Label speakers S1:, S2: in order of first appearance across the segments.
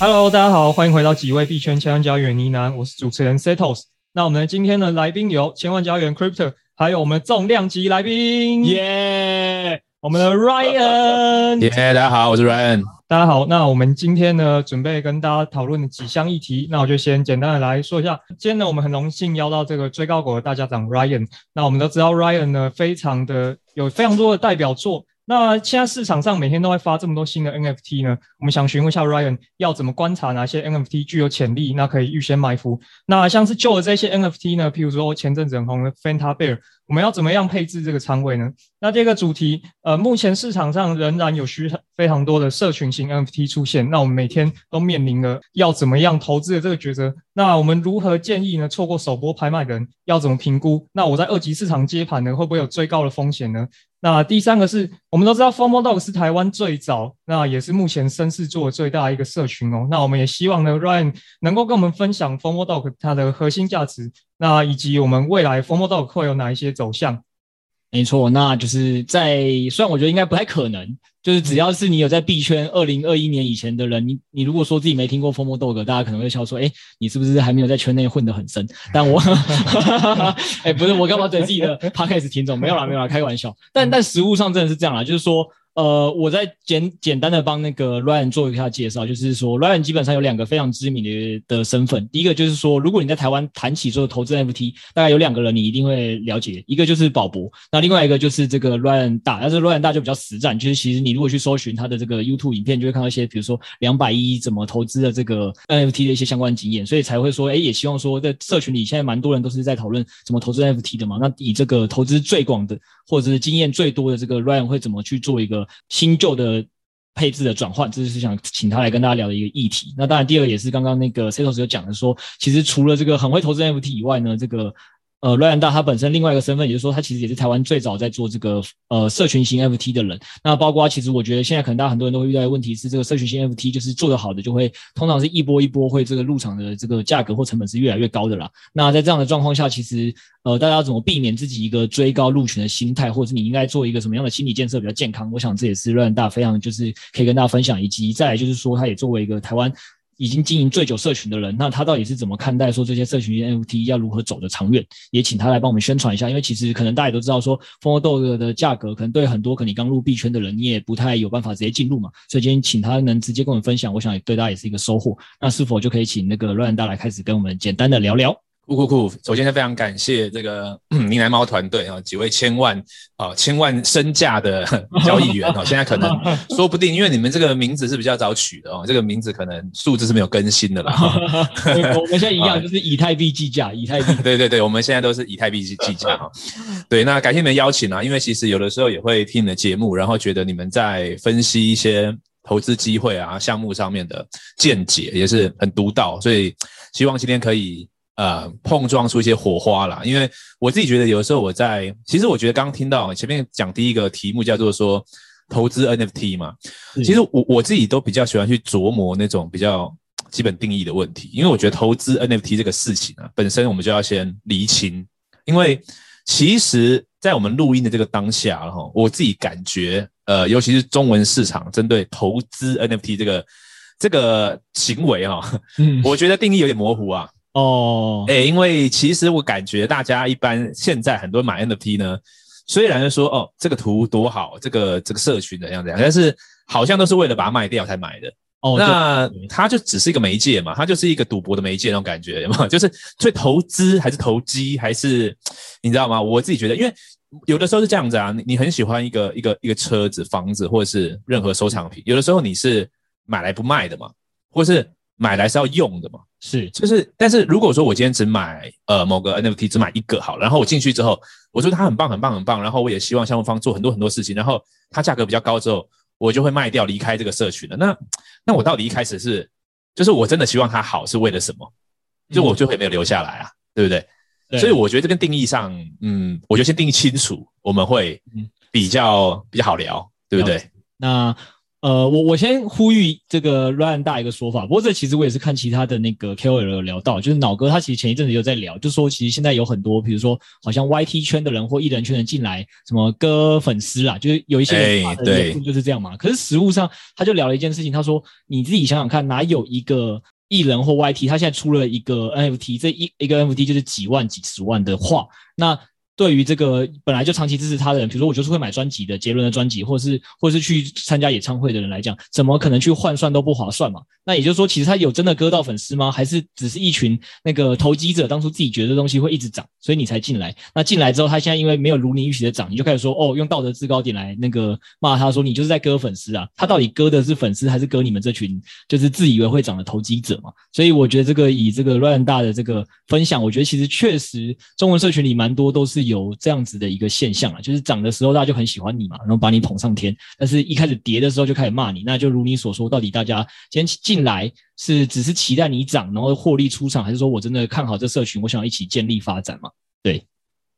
S1: Hello，大家好，欢迎回到几位币圈千万交易员呢喃，我是主持人 Setos。那我们今天的来宾有千万交易员 Crypto，还有我们重量级来宾，耶、yeah!，我们的 Ryan，
S2: 耶，大家好，我是 Ryan，
S1: 大家好。那我们今天呢，准备跟大家讨论几项议题，那我就先简单的来说一下。今天呢，我们很荣幸邀到这个追高狗的大家长 Ryan。那我们都知道 Ryan 呢，非常的有非常多的代表作。那现在市场上每天都会发这么多新的 NFT 呢，我们想询问一下 Ryan，要怎么观察哪些 NFT 具有潜力，那可以预先埋伏？那像是旧的这些 NFT 呢，譬如说前阵子很红的 Fanta Bear。我们要怎么样配置这个仓位呢？那这个主题，呃，目前市场上仍然有需非常多的社群型 NFT 出现。那我们每天都面临了要怎么样投资的这个抉择。那我们如何建议呢？错过首波拍卖的人要怎么评估？那我在二级市场接盘呢，会不会有最高的风险呢？那第三个是我们都知道 FOMO Dog 是台湾最早，那也是目前声势做的最大一个社群哦。那我们也希望呢，Ryan 能够跟我们分享 FOMO Dog 它的核心价值。那以及我们未来 FOMO Dog 会有哪一些走向？
S3: 没错，那就是在虽然我觉得应该不太可能，就是只要是你有在币圈二零二一年以前的人，你你如果说自己没听过 FOMO Dog，大家可能会笑说，哎，你是不是还没有在圈内混得很深？但我，哎，不是，我干嘛怼自己的 Podcast 听众？没有啦，没有啦，开玩笑。但但实物上真的是这样啦，就是说。呃，我再简简单的帮那个 Ryan 做一下介绍，就是说 Ryan 基本上有两个非常知名的的身份。第一个就是说，如果你在台湾谈起说投资 NFT，大概有两个人你一定会了解，一个就是宝博，那另外一个就是这个 Ryan 大。但是 Ryan 大就比较实战，就是其实你如果去搜寻他的这个 YouTube 影片，就会看到一些比如说两百一怎么投资的这个 NFT 的一些相关经验，所以才会说，哎，也希望说在社群里现在蛮多人都是在讨论怎么投资 NFT 的嘛。那以这个投资最广的或者是经验最多的这个 Ryan 会怎么去做一个新旧的配置的转换，这就是想请他来跟大家聊的一个议题。那当然，第二个也是刚刚那个 Setos 有讲的说，其实除了这个很会投资 NFT 以外呢，这个。呃，Ryan 大他本身另外一个身份，也就是说，他其实也是台湾最早在做这个呃社群型 FT 的人。那包括其实我觉得现在可能大家很多人都会遇到的问题是，这个社群型 FT 就是做得好的，就会通常是一波一波会这个入场的这个价格或成本是越来越高的啦。那在这样的状况下，其实呃大家要怎么避免自己一个追高入群的心态，或者是你应该做一个什么样的心理建设比较健康？我想这也是 Ryan 大非常就是可以跟大家分享，以及再来就是说，他也作为一个台湾。已经经营醉酒社群的人，那他到底是怎么看待说这些社群 NFT 要如何走得长远？也请他来帮我们宣传一下，因为其实可能大家也都知道说，FOMO Dog 的价格可能对很多可能你刚入币圈的人，你也不太有办法直接进入嘛。所以今天请他能直接跟我们分享，我想对大家也是一个收获。那是否就可以请那个乱大来开始跟我们简单的聊聊？
S2: 酷酷酷！首先是非常感谢这个呢喃猫团队啊，几位千万啊千万身价的交易员哦，现在可能说不定，因为你们这个名字是比较早取的哦，这个名字可能数字是没有更新的啦。
S3: 我们现在一样，就是以太币计价，以太币。
S2: 对对对，我们现在都是以太币计计价哈。对，那感谢你们邀请啊，因为其实有的时候也会听你的节目，然后觉得你们在分析一些投资机会啊项目上面的见解也是很独到，所以希望今天可以。呃，碰撞出一些火花啦，因为我自己觉得，有的时候我在，其实我觉得刚刚听到前面讲第一个题目叫做说投资 NFT 嘛，其实我我自己都比较喜欢去琢磨那种比较基本定义的问题，因为我觉得投资 NFT 这个事情啊，本身我们就要先厘清，因为其实，在我们录音的这个当下哈，我自己感觉，呃，尤其是中文市场针对投资 NFT 这个这个行为哈，嗯，我觉得定义有点模糊啊。
S3: 哦，
S2: 哎，因为其实我感觉大家一般现在很多买 NFT 呢，虽然说哦这个图多好，这个这个社群怎样怎样，但是好像都是为了把它卖掉才买的。哦，那它就只是一个媒介嘛，它就是一个赌博的媒介那种感觉，有没有？就是所以投资还是投机还是你知道吗？我自己觉得，因为有的时候是这样子啊，你你很喜欢一个一个一个车子、房子或者是任何收藏品，有的时候你是买来不卖的嘛，或是。买来是要用的嘛，
S3: 是，
S2: 就是，但是如果说我今天只买呃某个 NFT 只买一个好，然后我进去之后，我说它很棒很棒很棒，然后我也希望项目方做很多很多事情，然后它价格比较高之后，我就会卖掉离开这个社群了。那那我到底一开始是，就是我真的希望它好是为了什么？就我最后也没有留下来啊，嗯、对不对？对，所以我觉得这边定义上，嗯，我觉得先定义清楚，我们会比较比较好聊，对不对？
S3: 那。呃，我我先呼吁这个 Ryan 大一个说法，不过这其实我也是看其他的那个 KOL 有聊到，就是脑哥他其实前一阵子有在聊，就说其实现在有很多，比如说好像 YT 圈的人或艺人圈的人进来，什么割粉丝啦，就是有一些人对，就是这样嘛。可是实物上他就聊了一件事情，他说你自己想想看，哪有一个艺人或 YT 他现在出了一个 NFT，这一一个 NFT 就是几万几十万的话，那。对于这个本来就长期支持他的人，比如说我就是会买专辑的杰伦的专辑，或者是或者是去参加演唱会的人来讲，怎么可能去换算都不划算嘛？那也就是说，其实他有真的割到粉丝吗？还是只是一群那个投机者当初自己觉得东西会一直涨，所以你才进来？那进来之后，他现在因为没有如你预期的涨，你就开始说哦，用道德制高点来那个骂他说你就是在割粉丝啊？他到底割的是粉丝还是割你们这群就是自以为会涨的投机者嘛？所以我觉得这个以这个 Ryan 大的这个分享，我觉得其实确实中文社群里蛮多都是。有这样子的一个现象啊，就是涨的时候大家就很喜欢你嘛，然后把你捧上天，但是一开始跌的时候就开始骂你，那就如你所说，到底大家今天进来是只是期待你涨，然后获利出场，还是说我真的看好这社群，我想要一起建立发展嘛？对，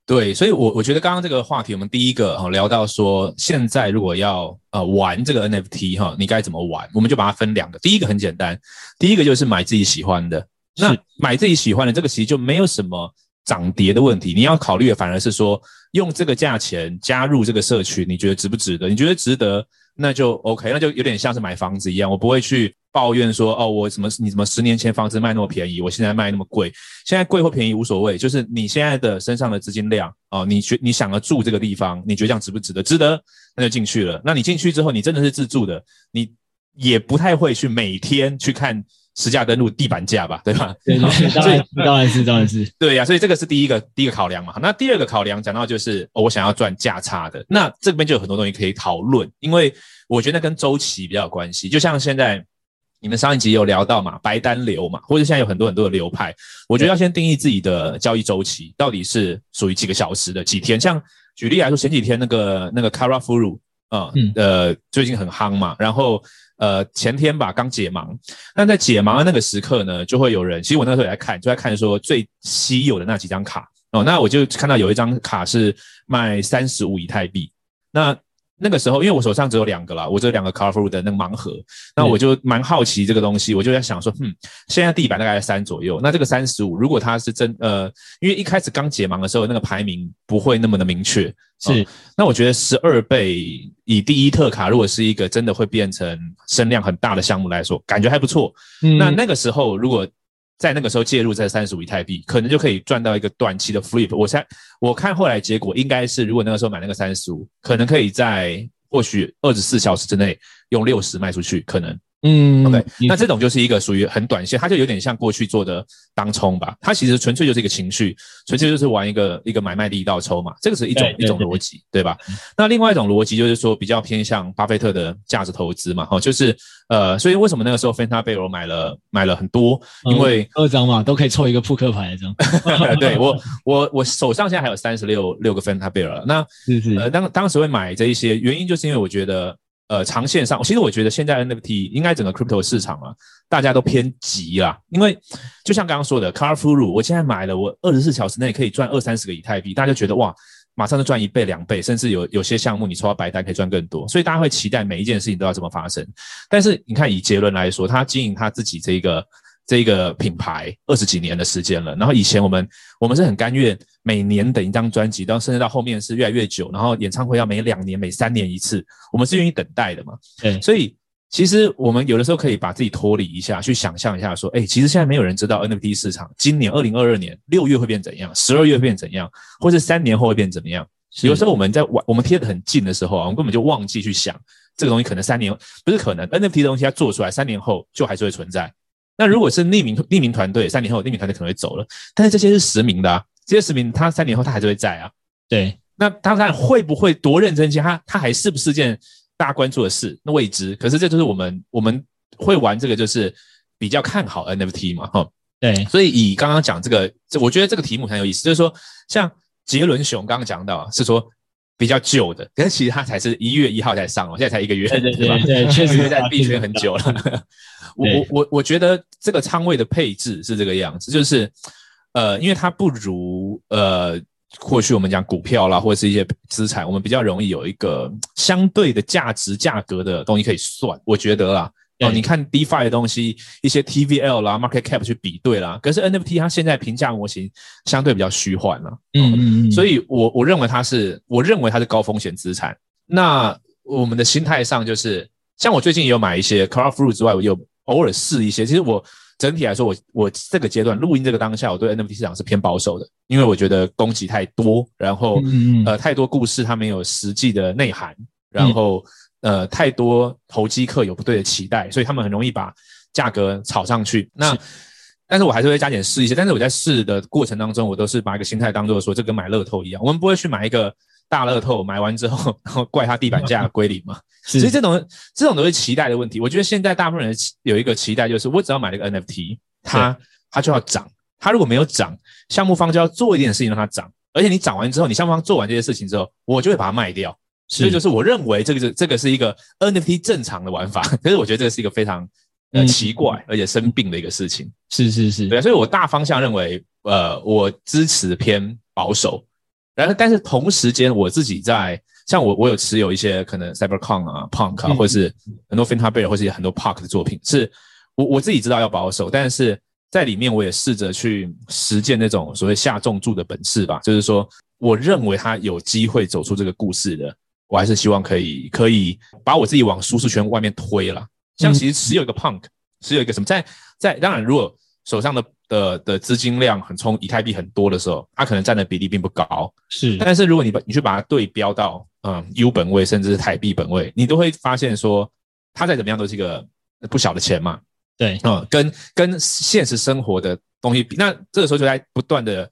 S2: 对，所以我我觉得刚刚这个话题，我们第一个哈聊到说，现在如果要呃玩这个 NFT 哈，你该怎么玩？我们就把它分两个，第一个很简单，第一个就是买自己喜欢的，那买自己喜欢的这个其实就没有什么。涨跌的问题，你要考虑的反而是说，用这个价钱加入这个社群，你觉得值不值得？你觉得值得，那就 OK，那就有点像是买房子一样，我不会去抱怨说，哦，我什么你什么十年前房子卖那么便宜，我现在卖那么贵，现在贵或便宜无所谓，就是你现在的身上的资金量哦，你觉你想要住这个地方，你觉得这样值不值得？值得，那就进去了。那你进去之后，你真的是自住的，你也不太会去每天去看。实价登录地板价吧，对吧？
S3: 对，对，当然，当然是，当然是，
S2: 对呀、啊。所以这个是第一个第一个考量嘛。那第二个考量讲到就是，哦，我想要赚价差的，那这边就有很多东西可以讨论，因为我觉得跟周期比较有关系。就像现在你们上一集有聊到嘛，白单流嘛，或者现在有很多很多的流派，我觉得要先定义自己的交易周期到底是属于几个小时的几天。像举例来说，前几天那个那个 Kara Furu 啊，嗯，呃，最近很夯嘛，然后。呃，前天吧，刚解盲。那在解盲的那个时刻呢，就会有人，其实我那时候也在看，就在看说最稀有的那几张卡哦。那我就看到有一张卡是卖三十五以太币。那那个时候，因为我手上只有两个啦，我只有两个 Carrefour 的那个盲盒，那我就蛮好奇这个东西，我就在想说，嗯，现在地板大概在三左右，那这个三十五，如果它是真，呃，因为一开始刚解盲的时候，那个排名不会那么的明确，
S3: 是，
S2: 哦，那我觉得十二倍以第一特卡，如果是一个真的会变成声量很大的项目来说，感觉还不错。嗯，那那个时候如果在那个时候介入在三十五以太币，可能就可以赚到一个短期的 flip。我猜我看后来结果应该是，如果那个时候买那个三十五，可能可以在或许二十四小时之内用六十卖出去，可能。嗯，OK，那这种就是一个属于很短线，它就有点像过去做的当冲吧。它其实纯粹就是一个情绪，纯粹就是玩一个一个买卖力道抽嘛。这个是一种一种逻辑，对吧？那另外一种逻辑就是说比较偏向巴菲特的价值投资嘛。哈，就是呃，所以为什么那个时候芬达贝尔买了买了很多？因为
S3: 二张嘛，都可以凑一个扑克牌这样。
S2: 对我我我手上现在还有三十六六个芬达贝尔。那是是呃当当时会买这一些原因，就是因为我觉得。呃，长线上，其实我觉得现在 NFT 应该整个 crypto 市场啊，大家都偏急啦。因为就像刚刚说的，Car Furu，我现在买了，我二十四小时内可以赚二三十个以太币，大家就觉得哇，马上就赚一倍两倍，甚至有有些项目你抽到白单可以赚更多，所以大家会期待每一件事情都要这么发生。但是你看以杰伦来说，他经营他自己这一个。这个品牌二十几年的时间了，然后以前我们我们是很甘愿每年等一张专辑，到甚至到后面是越来越久，然后演唱会要每两年、每三年一次，我们是愿意等待的嘛？对，所以其实我们有的时候可以把自己脱离一下，去想象一下，说，哎，其实现在没有人知道 NFT 市场今年二零二二年六月会变怎样，十二月会变怎样，或是三年后会变怎么样？有时候我们在玩，我们贴得很近的时候啊，我们根本就忘记去想这个东西，可能三年不是可能 NFT 的东西它做出来，三年后就还是会存在。那如果是匿名匿名团队，三年后匿名团队可能会走了，但是这些是实名的啊，这些实名他三年后他还是会在啊。
S3: 对，
S2: 那他看会不会多认真些？他他还是不是件大家关注的事？那未知。可是这就是我们我们会玩这个，就是比较看好 NFT 嘛，哈。
S3: 对，
S2: 所以以刚刚讲这个，这我觉得这个题目很有意思，就是说，像杰伦熊刚刚讲到是说比较旧的，可是其实它才是一月一号才上哦，现在才一个月，对对
S3: 对，确实
S2: 在币圈很久了。我我我我觉得这个仓位的配置是这个样子，就是呃，因为它不如呃，或许我们讲股票啦，或者是一些资产，我们比较容易有一个相对的价值价格的东西可以算，我觉得啦。哦，你看 DeFi 的东西，一些 TVL 啦、Market Cap 去比对啦，可是 NFT 它现在评价模型相对比较虚幻了，嗯嗯嗯，所以我我认为它是，我认为它是高风险资产。那我们的心态上就是，像我最近也有买一些 Cloudflare 之外，我有偶尔试一些。其实我整体来说，我我这个阶段录音这个当下，我对 NFT 市场是偏保守的，因为我觉得供给太多，然后呃太多故事它没有实际的内涵，然后。呃，太多投机客有不对的期待，所以他们很容易把价格炒上去。那，但是我还是会加点试一些。但是我在试的过程当中，我都是把一个心态当做说，这跟买乐透一样，我们不会去买一个大乐透，买完之后然后怪它地板价归零嘛。所以这种这种都是期待的问题。我觉得现在大部分人有一个期待，就是我只要买了一个 NFT，它它就要涨。它如果没有涨，项目方就要做一点事情让它涨。而且你涨完之后，你项目方做完这些事情之后，我就会把它卖掉。所以就是我认为这个是这个是一个 NFT 正常的玩法，可是我觉得这个是一个非常呃奇怪而且生病的一个事情。
S3: 是是是，
S2: 对，所以我大方向认为，呃，我支持偏保守。然后，但是同时间我自己在像我我有持有一些可能 Cyberpunk 啊、Punk 啊，或是很多 Finta Bear 或是很多 Park 的作品，是我我自己知道要保守，但是在里面我也试着去实践那种所谓下重注的本事吧，就是说我认为他有机会走出这个故事的。我还是希望可以可以把我自己往舒适圈外面推了。像其实持有一个 Punk，持有一个什么，在在当然，如果手上的的的资金量很充，以太币很多的时候，它可能占的比例并不高。
S3: 是，
S2: 但是如果你把你去把它对标到嗯 U 本位，甚至是台币本位，你都会发现说，它再怎么样都是一个不小的钱嘛。
S3: 对，
S2: 嗯，跟跟现实生活的东西比，那这个时候就在不断的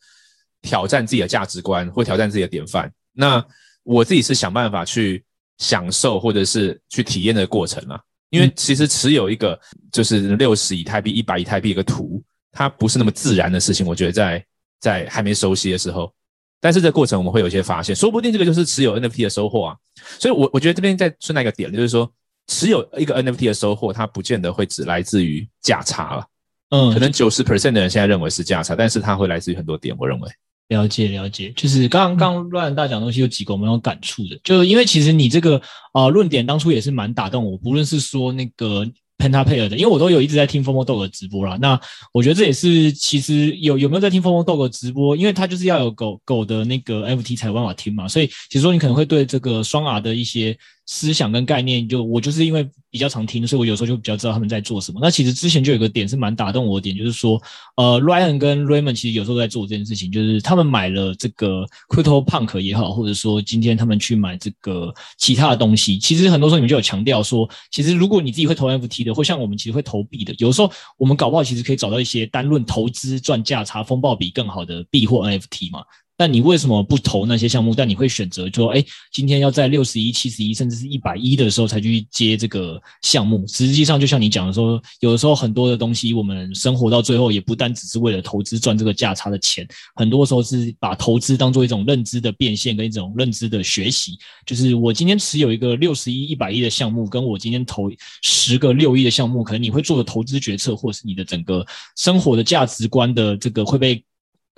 S2: 挑战自己的价值观，或挑战自己的典范。那我自己是想办法去享受或者是去体验的过程啊，因为其实持有一个就是六十以太币、一百以太币一个图，它不是那么自然的事情。我觉得在在还没熟悉的时候，但是这过程我们会有一些发现，说不定这个就是持有 NFT 的收获啊。所以我，我我觉得这边再顺带一个点，就是说持有一个 NFT 的收获，它不见得会只来自于价差了。嗯，可能九十 percent 的人现在认为是价差，但是它会来自于很多点。我认为。
S3: 了解了解，就是刚刚刚乱大讲东西有几个我们有感触的，就因为其实你这个啊论、呃、点当初也是蛮打动我，不论是说那个 Pentapayer 的，因为我都有一直在听 FOMO 的直播啦。那我觉得这也是其实有有没有在听 FOMO 的直播，因为他就是要有狗狗的那个 FT 才有办法听嘛，所以其实说你可能会对这个双 R 的一些。思想跟概念，就我就是因为比较常听，所以我有时候就比较知道他们在做什么。那其实之前就有个点是蛮打动我的点，就是说，呃，Ryan 跟 Raymond 其实有时候在做这件事情，就是他们买了这个 Crypto Punk 也好，或者说今天他们去买这个其他的东西，其实很多时候你们就有强调说，其实如果你自己会投 NFT 的，或像我们其实会投币的，有时候我们搞不好其实可以找到一些单论投资赚价差、风暴比更好的币或 NFT 嘛。但你为什么不投那些项目？但你会选择说，哎，今天要在六十一、七十一，甚至是一百一的时候才去接这个项目？实际上，就像你讲的说，有的时候很多的东西，我们生活到最后也不单只是为了投资赚这个价差的钱，很多时候是把投资当做一种认知的变现跟一种认知的学习。就是我今天持有一个六十一、一百一的项目，跟我今天投十个六亿的项目，可能你会做的投资决策，或是你的整个生活的价值观的这个会被。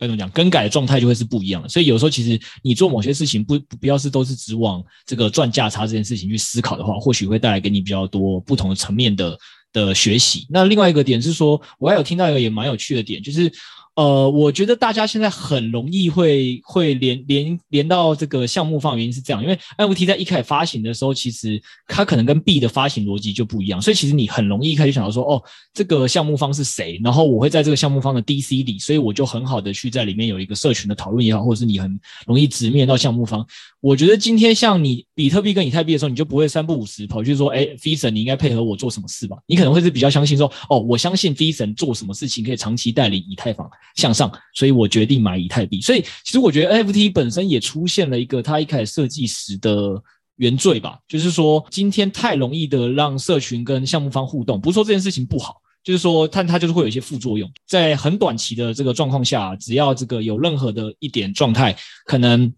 S3: 该怎么讲？更改的状态就会是不一样的。所以有时候其实你做某些事情不，不要是都是只往这个赚价差这件事情去思考的话，或许会带来给你比较多不同的层面的的学习。那另外一个点是说，我还有听到一个也蛮有趣的点，就是。呃，我觉得大家现在很容易会会连连连到这个项目方，原因是这样，因为 NFT 在一开始发行的时候，其实它可能跟 B 的发行逻辑就不一样，所以其实你很容易一开始想到说，哦，这个项目方是谁，然后我会在这个项目方的 DC 里，所以我就很好的去在里面有一个社群的讨论也好，或者是你很容易直面到项目方。我觉得今天像你比特币跟以太币的时候，你就不会三不五时跑去说，哎 Fison 你应该配合我做什么事吧？你可能会是比较相信说，哦，我相信 Fison 做什么事情可以长期带领以太坊向上，所以我决定买以太币。所以其实我觉得 NFT 本身也出现了一个它一开始设计时的原罪吧，就是说今天太容易的让社群跟项目方互动，不是说这件事情不好。就是说，它它就是会有一些副作用，在很短期的这个状况下，只要这个有任何的一点状态，可能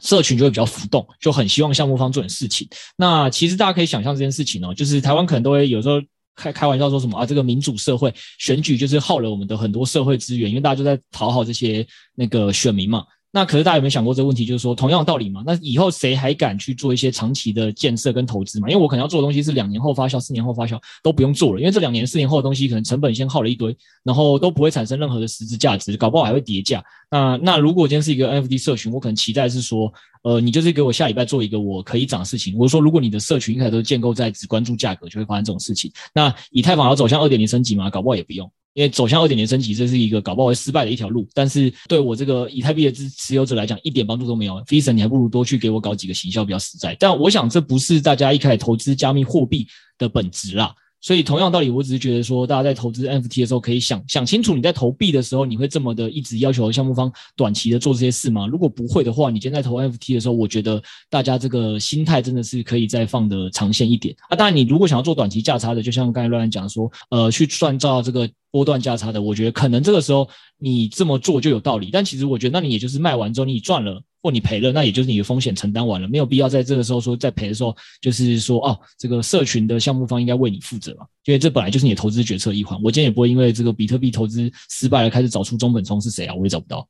S3: 社群就会比较浮动，就很希望项目方做点事情。那其实大家可以想象这件事情哦，就是台湾可能都会有时候开开玩笑说什么啊，这个民主社会选举就是耗了我们的很多社会资源，因为大家都在讨好这些那个选民嘛。那可是大家有没有想过这个问题？就是说，同样的道理嘛。那以后谁还敢去做一些长期的建设跟投资嘛？因为我可能要做的东西是两年后发酵、四年后发酵都不用做了，因为这两年、四年后的东西可能成本先耗了一堆，然后都不会产生任何的实质价值，搞不好还会跌价。那那如果今天是一个 NFT 社群，我可能期待是说，呃，你就是给我下礼拜做一个我可以涨的事情。我说，如果你的社群一开始都建构在只关注价格，就会发生这种事情。那以太坊要走向二点零升级嘛？搞不好也不用。因为走向二点零升级，这是一个搞不好会失败的一条路。但是对我这个以太币的持持有者来讲，一点帮助都没有。Eason，你还不如多去给我搞几个行销比较实在。但我想这不是大家一开始投资加密货币的本质啦。所以同样道理，我只是觉得说，大家在投资 NFT 的时候，可以想想清楚，你在投币的时候，你会这么的一直要求项目方短期的做这些事吗？如果不会的话，你今天在投 NFT 的时候，我觉得大家这个心态真的是可以再放的长线一点啊。当然，你如果想要做短期价差的，就像刚才乱乱讲说，呃，去创造这个。波段价差的，我觉得可能这个时候你这么做就有道理，但其实我觉得，那你也就是卖完之后你赚了或你赔了，那也就是你的风险承担完了，没有必要在这个时候说在赔的时候，就是说哦，这个社群的项目方应该为你负责嘛，因为这本来就是你的投资决策一环。我今天也不会因为这个比特币投资失败了开始找出中本聪是谁啊，我也找不到。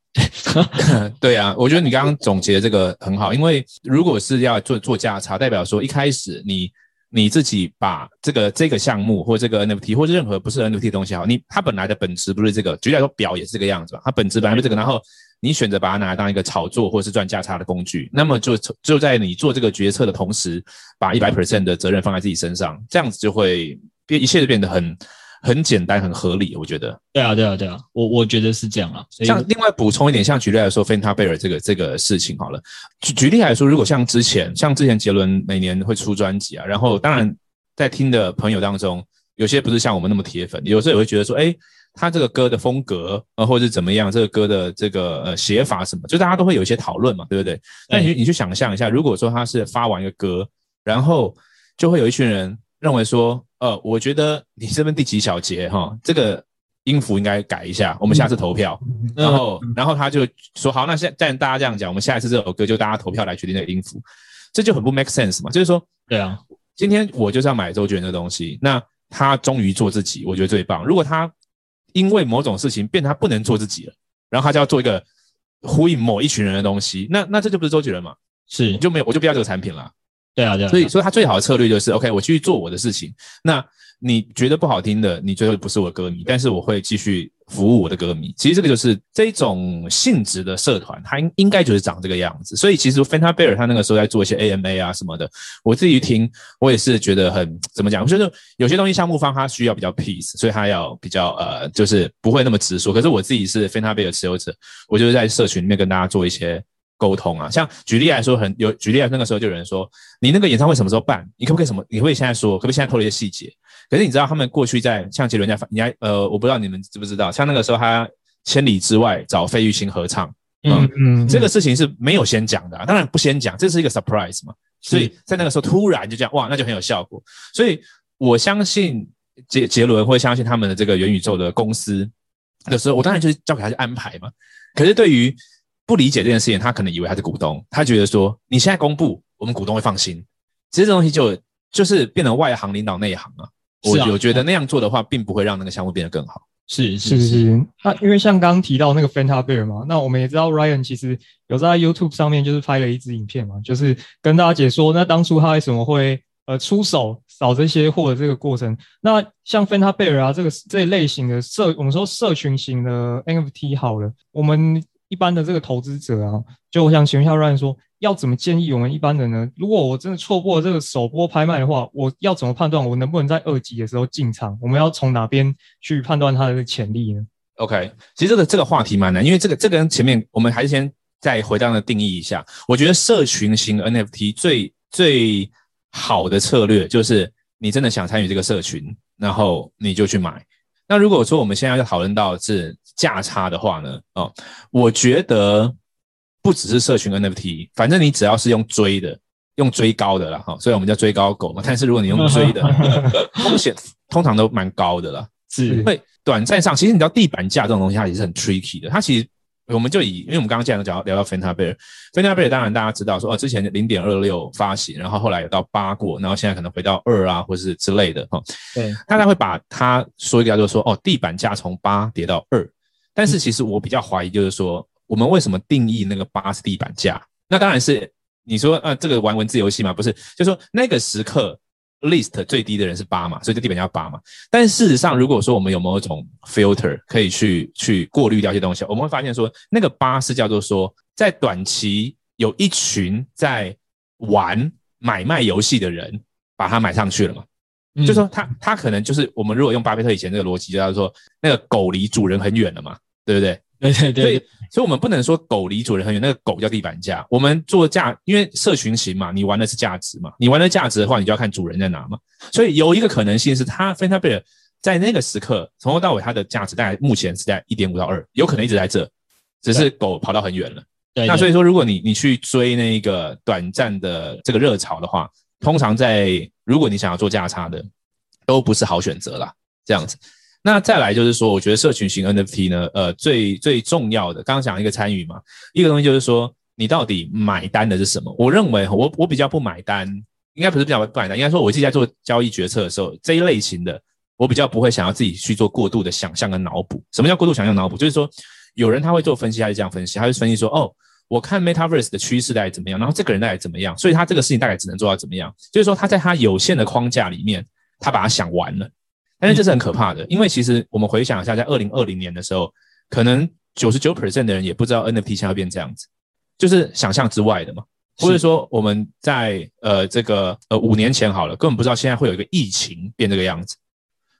S2: 对啊，我觉得你刚刚总结的这个很好，因为如果是要做做价差，代表说一开始你。你自己把这个这个项目或这个 NFT 或者任何不是 NFT 的东西好，你它本来的本质不是这个，举例来说表也是这个样子吧，它本质本来就是这个，然后你选择把它拿来当一个炒作或者是赚价差的工具，那么就就在你做这个决策的同时，把一百 percent 的责任放在自己身上，这样子就会变，一切就变得很。很简单，很合理，我觉得。
S3: 对啊，对啊，对啊，我我觉得是这样啊。
S2: 像另外补充一点，像举例来说，Phanta Bear 这个这个事情好了。举举例来说，如果像之前，像之前杰伦每年会出专辑啊，然后当然在听的朋友当中，有些不是像我们那么铁粉，有时候也会觉得说，哎，他这个歌的风格啊，或者是怎么样，这个歌的这个呃写法什么，就大家都会有一些讨论嘛，对不对？那你你去想象一下，如果说他是发完一个歌，然后就会有一群人认为说。呃，我觉得你这边第几小节哈，这个音符应该改一下，我们下次投票。然后，然后他就说好，那现在大家这样讲，我们下一次这首歌就大家投票来决定那个音符，这就很不 make sense 嘛。就是说，
S3: 对啊，
S2: 今天我就是要买周杰伦的东西，那他终于做自己，我觉得最棒。如果他因为某种事情变他不能做自己了，然后他就要做一个呼应某一群人的东西，那那这就不是周杰伦嘛？
S3: 是，
S2: 你就没有，我就不要这个产品了。
S3: 对啊，对啊，
S2: 所以，所以他最好的策略就是，OK，我继续做我的事情。那你觉得不好听的，你最后不是我歌迷，但是我会继续服务我的歌迷。其实这个就是这种性质的社团，它应应该就是长这个样子。所以其实 f a n t a Bear 他那个时候在做一些 AMA 啊什么的，我自己一听，我也是觉得很怎么讲，就是有些东西项目方他需要比较 peace，所以他要比较呃，就是不会那么直说。可是我自己是 f a n t a Bear 持有者，我就是在社群里面跟大家做一些。沟通啊，像举例来说，很有举例来，那个时候就有人说，你那个演唱会什么时候办？你可不可以什么？你会现在说？可不可以现在透露一些细节？可是你知道，他们过去在像杰伦家，你还呃，我不知道你们知不知道，像那个时候他千里之外找费玉清合唱，嗯嗯，嗯，这个事情是没有先讲的，啊，当然不先讲，这是一个 surprise 嘛，所以在那个时候突然就这样，哇，那就很有效果。所以我相信杰杰伦会相信他们的这个元宇宙的公司的时候，我当然就是交给他去安排嘛。可是对于不理解这件事情，他可能以为他是股东，他觉得说你现在公布，我们股东会放心。其实这东西就就是变成外行领导内行啊。我我觉得那样做的话，并不会让那个项目变得更好。
S1: 是是是，那因为像刚刚提到那个 Phanta Bear 嘛，那我们也知道 Ryan 其实有在 YouTube 上面就是拍了一支影片嘛，就是跟大家解说那当初他为什么会呃出手扫这些货的这个过程。那像 Phanta Bear 啊这个这一类型的社，我们说社群型的 NFT 好了，我们。一般的这个投资者啊，就我想请问一下 Ryan 说，要怎么建议我们一般人呢？如果我真的错过这个首波拍卖的话，我要怎么判断我能不能在二级的时候进场？我们要从哪边去判断它的潜力呢
S2: ？OK，其实这个这个话题蛮难，因为这个这个前面我们还是先再回到那定义一下。我觉得社群型 NFT 最最好的策略就是你真的想参与这个社群，然后你就去买。那如果说我们现在要讨论到是价差的话呢？哦，我觉得不只是社群 NFT，反正你只要是用追的，用追高的啦，哈，所以我们叫追高狗嘛。但是如果你用追的，风险通常都蛮高的啦。
S3: 是
S2: 因为短暂上，其实你知道地板价这种东西，它也是很 tricky 的。它其实我们就以，因为我们刚刚既然讲聊到 Fanta Bear，Fanta Bear 当然大家知道说，哦，之前零点二六发行，然后后来有到八过，然后现在可能回到二啊，或是之类的哈。
S3: 对，
S2: 大家会把它说一个叫做说，哦，地板价从八跌到二，但是其实我比较怀疑，就是说，我们为什么定义那个八是地板价？那当然是你说，啊，这个玩文字游戏嘛，不是？就是说那个时刻。list 最低的人是八嘛，所以这地板价八嘛。但事实上，如果说我们有某一种 filter 可以去去过滤掉一些东西，我们会发现说，那个八是叫做说，在短期有一群在玩买卖游戏的人把它买上去了嘛。嗯、就说他他可能就是我们如果用巴菲特以前这个逻辑，就叫做那个狗离主人很远了嘛，对不对？
S3: 对对对，
S2: 所以所以我们不能说狗离主人很远，那个狗叫地板价。我们做价，因为社群型嘛，你玩的是价值嘛，你玩的价值的话，你就要看主人在哪嘛。所以有一个可能性是，它 Fanta Bear 在那个时刻从头到尾它的价值大概目前是在一点五到二，有可能一直在这，只是狗跑到很远了。对，对，那所以说，如果你你去追那个短暂的这个热潮的话，通常在如果你想要做价差的，都不是好选择啦。这样子。那再来就是说，我觉得社群型 NFT 呢，呃，最最重要的，刚刚讲一个参与嘛，一个东西就是说，你到底买单的是什么？我认为我我比较不买单，应该不是比较不买单，应该说我自己在做交易决策的时候，这一类型的，我比较不会想要自己去做过度的想象跟脑补。什么叫过度想象脑补？就是说，有人他会做分析，他是这样分析，他会分析说，哦，我看 Metaverse 的趋势大概怎么样，然后这个人大概怎么样，所以他这个事情大概只能做到怎么样，就是说他在他有限的框架里面，他把它想完了。但是这是很可怕的，因为其实我们回想一下，在二零二零年的时候，可能九十九 percent 的人也不知道 NFT 现在会变这样子，就是想象之外的嘛。或者说我们在呃这个呃五年前好了，根本不知道现在会有一个疫情变这个样子，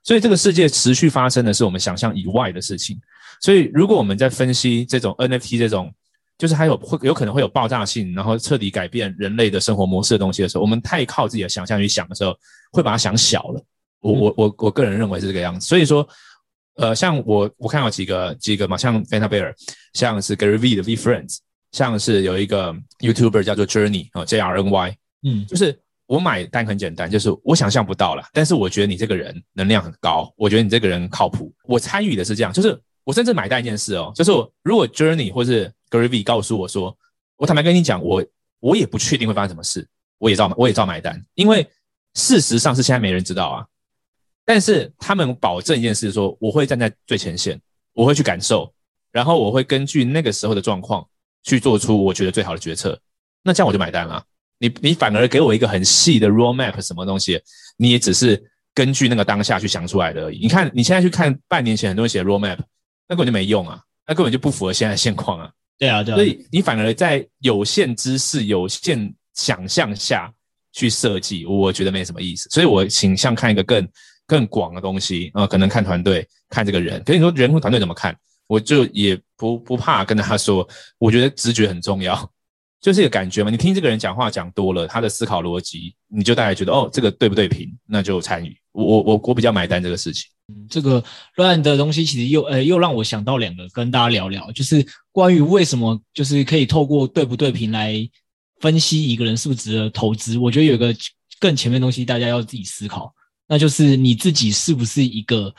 S2: 所以这个世界持续发生的是我们想象以外的事情。所以如果我们在分析这种 NFT 这种，就是还有会有可能会有爆炸性，然后彻底改变人类的生活模式的东西的时候，我们太靠自己的想象去想的时候，会把它想小了。我我我我个人认为是这个样子，所以说，呃，像我我看到几个几个嘛，像 Fanta Bear，像是 Gary V 的 V Friends，像是有一个 YouTuber 叫做 Journey 啊 J R N Y，嗯，就是我买单很简单，就是我想象不到啦，但是我觉得你这个人能量很高，我觉得你这个人靠谱，我参与的是这样，就是我甚至买单一件事哦，就是我如果 Journey 或是 Gary V 告诉我说，我坦白跟你讲，我我也不确定会发生什么事，我也照我也照买单，因为事实上是现在没人知道啊。但是他们保证一件事说，说我会站在最前线，我会去感受，然后我会根据那个时候的状况去做出我觉得最好的决策。那这样我就买单了。你你反而给我一个很细的 roadmap 什么东西，你也只是根据那个当下去想出来的而已。你看你现在去看半年前很多人写的 roadmap，那根本就没用啊，那根本就不符合现在现况啊。
S3: 对啊，对啊。
S2: 所以你反而在有限知识、有限想象下去设计，我觉得没什么意思。所以我倾向看一个更。更广的东西啊、可能看团队，看这个人。可是你说人和团队怎么看？我就也不不怕跟他说，我觉得直觉很重要，就是一个感觉嘛。你听这个人讲话讲多了，他的思考逻辑，你就大概觉得哦，这个对不对平，那就参与。我我我我比较买单这个事情。
S3: 嗯，这个乱的东西其实又呃又让我想到两个，跟大家聊聊，就是关于为什么就是可以透过对不对平来分析一个人是不是值得投资。我觉得有一个更前面的东西，大家要自己思考。那就是你自己是不是一个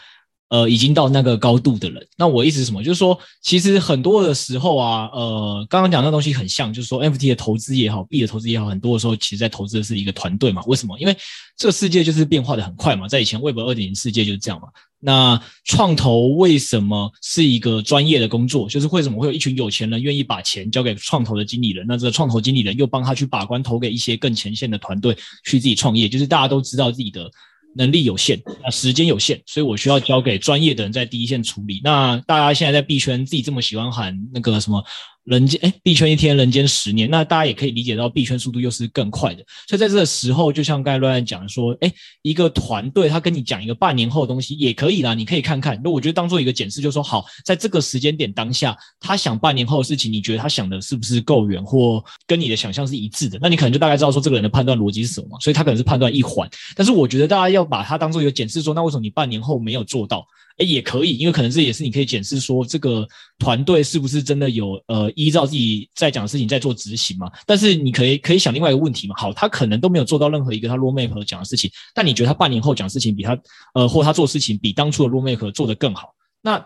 S3: 呃已经到那个高度的人？那我意思是什么？就是说，其实很多的时候啊，呃，刚刚讲那东西很像，就是说 NFT 的投资也好币的投资也好，很多的时候其实在投资的是一个团队嘛。为什么？因为这个世界就是变化的很快嘛，在以前 Web 二点零世界就是这样嘛。那创投为什么是一个专业的工作？就是为什么会有一群有钱人愿意把钱交给创投的经理人？那这个创投经理人又帮他去把关，投给一些更前线的团队去自己创业。就是大家都知道自己的。能力有限，那时间有限，所以我需要交给专业的人在第一线处理。那大家现在在币圈自己这么喜欢喊那个什么？人间哎，币圈一天，人间十年。那大家也可以理解到，币圈速度又是更快的。所以在这个时候，就像刚才乱乱讲说，哎，一个团队他跟你讲一个半年后的东西也可以啦，你可以看看。那我觉得当做一个检视，就是说好，在这个时间点当下，他想半年后的事情，你觉得他想的是不是够远，或跟你的想象是一致的？那你可能就大概知道说这个人的判断逻辑是什么。所以他可能是判断一环，但是我觉得大家要把它当做一个检视，说那为什么你半年后没有做到？哎，也可以，因为可能这也是你可以检视说这个团队是不是真的有呃依照自己在讲的事情在做执行嘛。但是你可以可以想另外一个问题嘛，好，他可能都没有做到任何一个他 roadmap 讲的事情，但你觉得他半年后讲事情比他呃或他做事情比当初的 roadmap 做得更好？那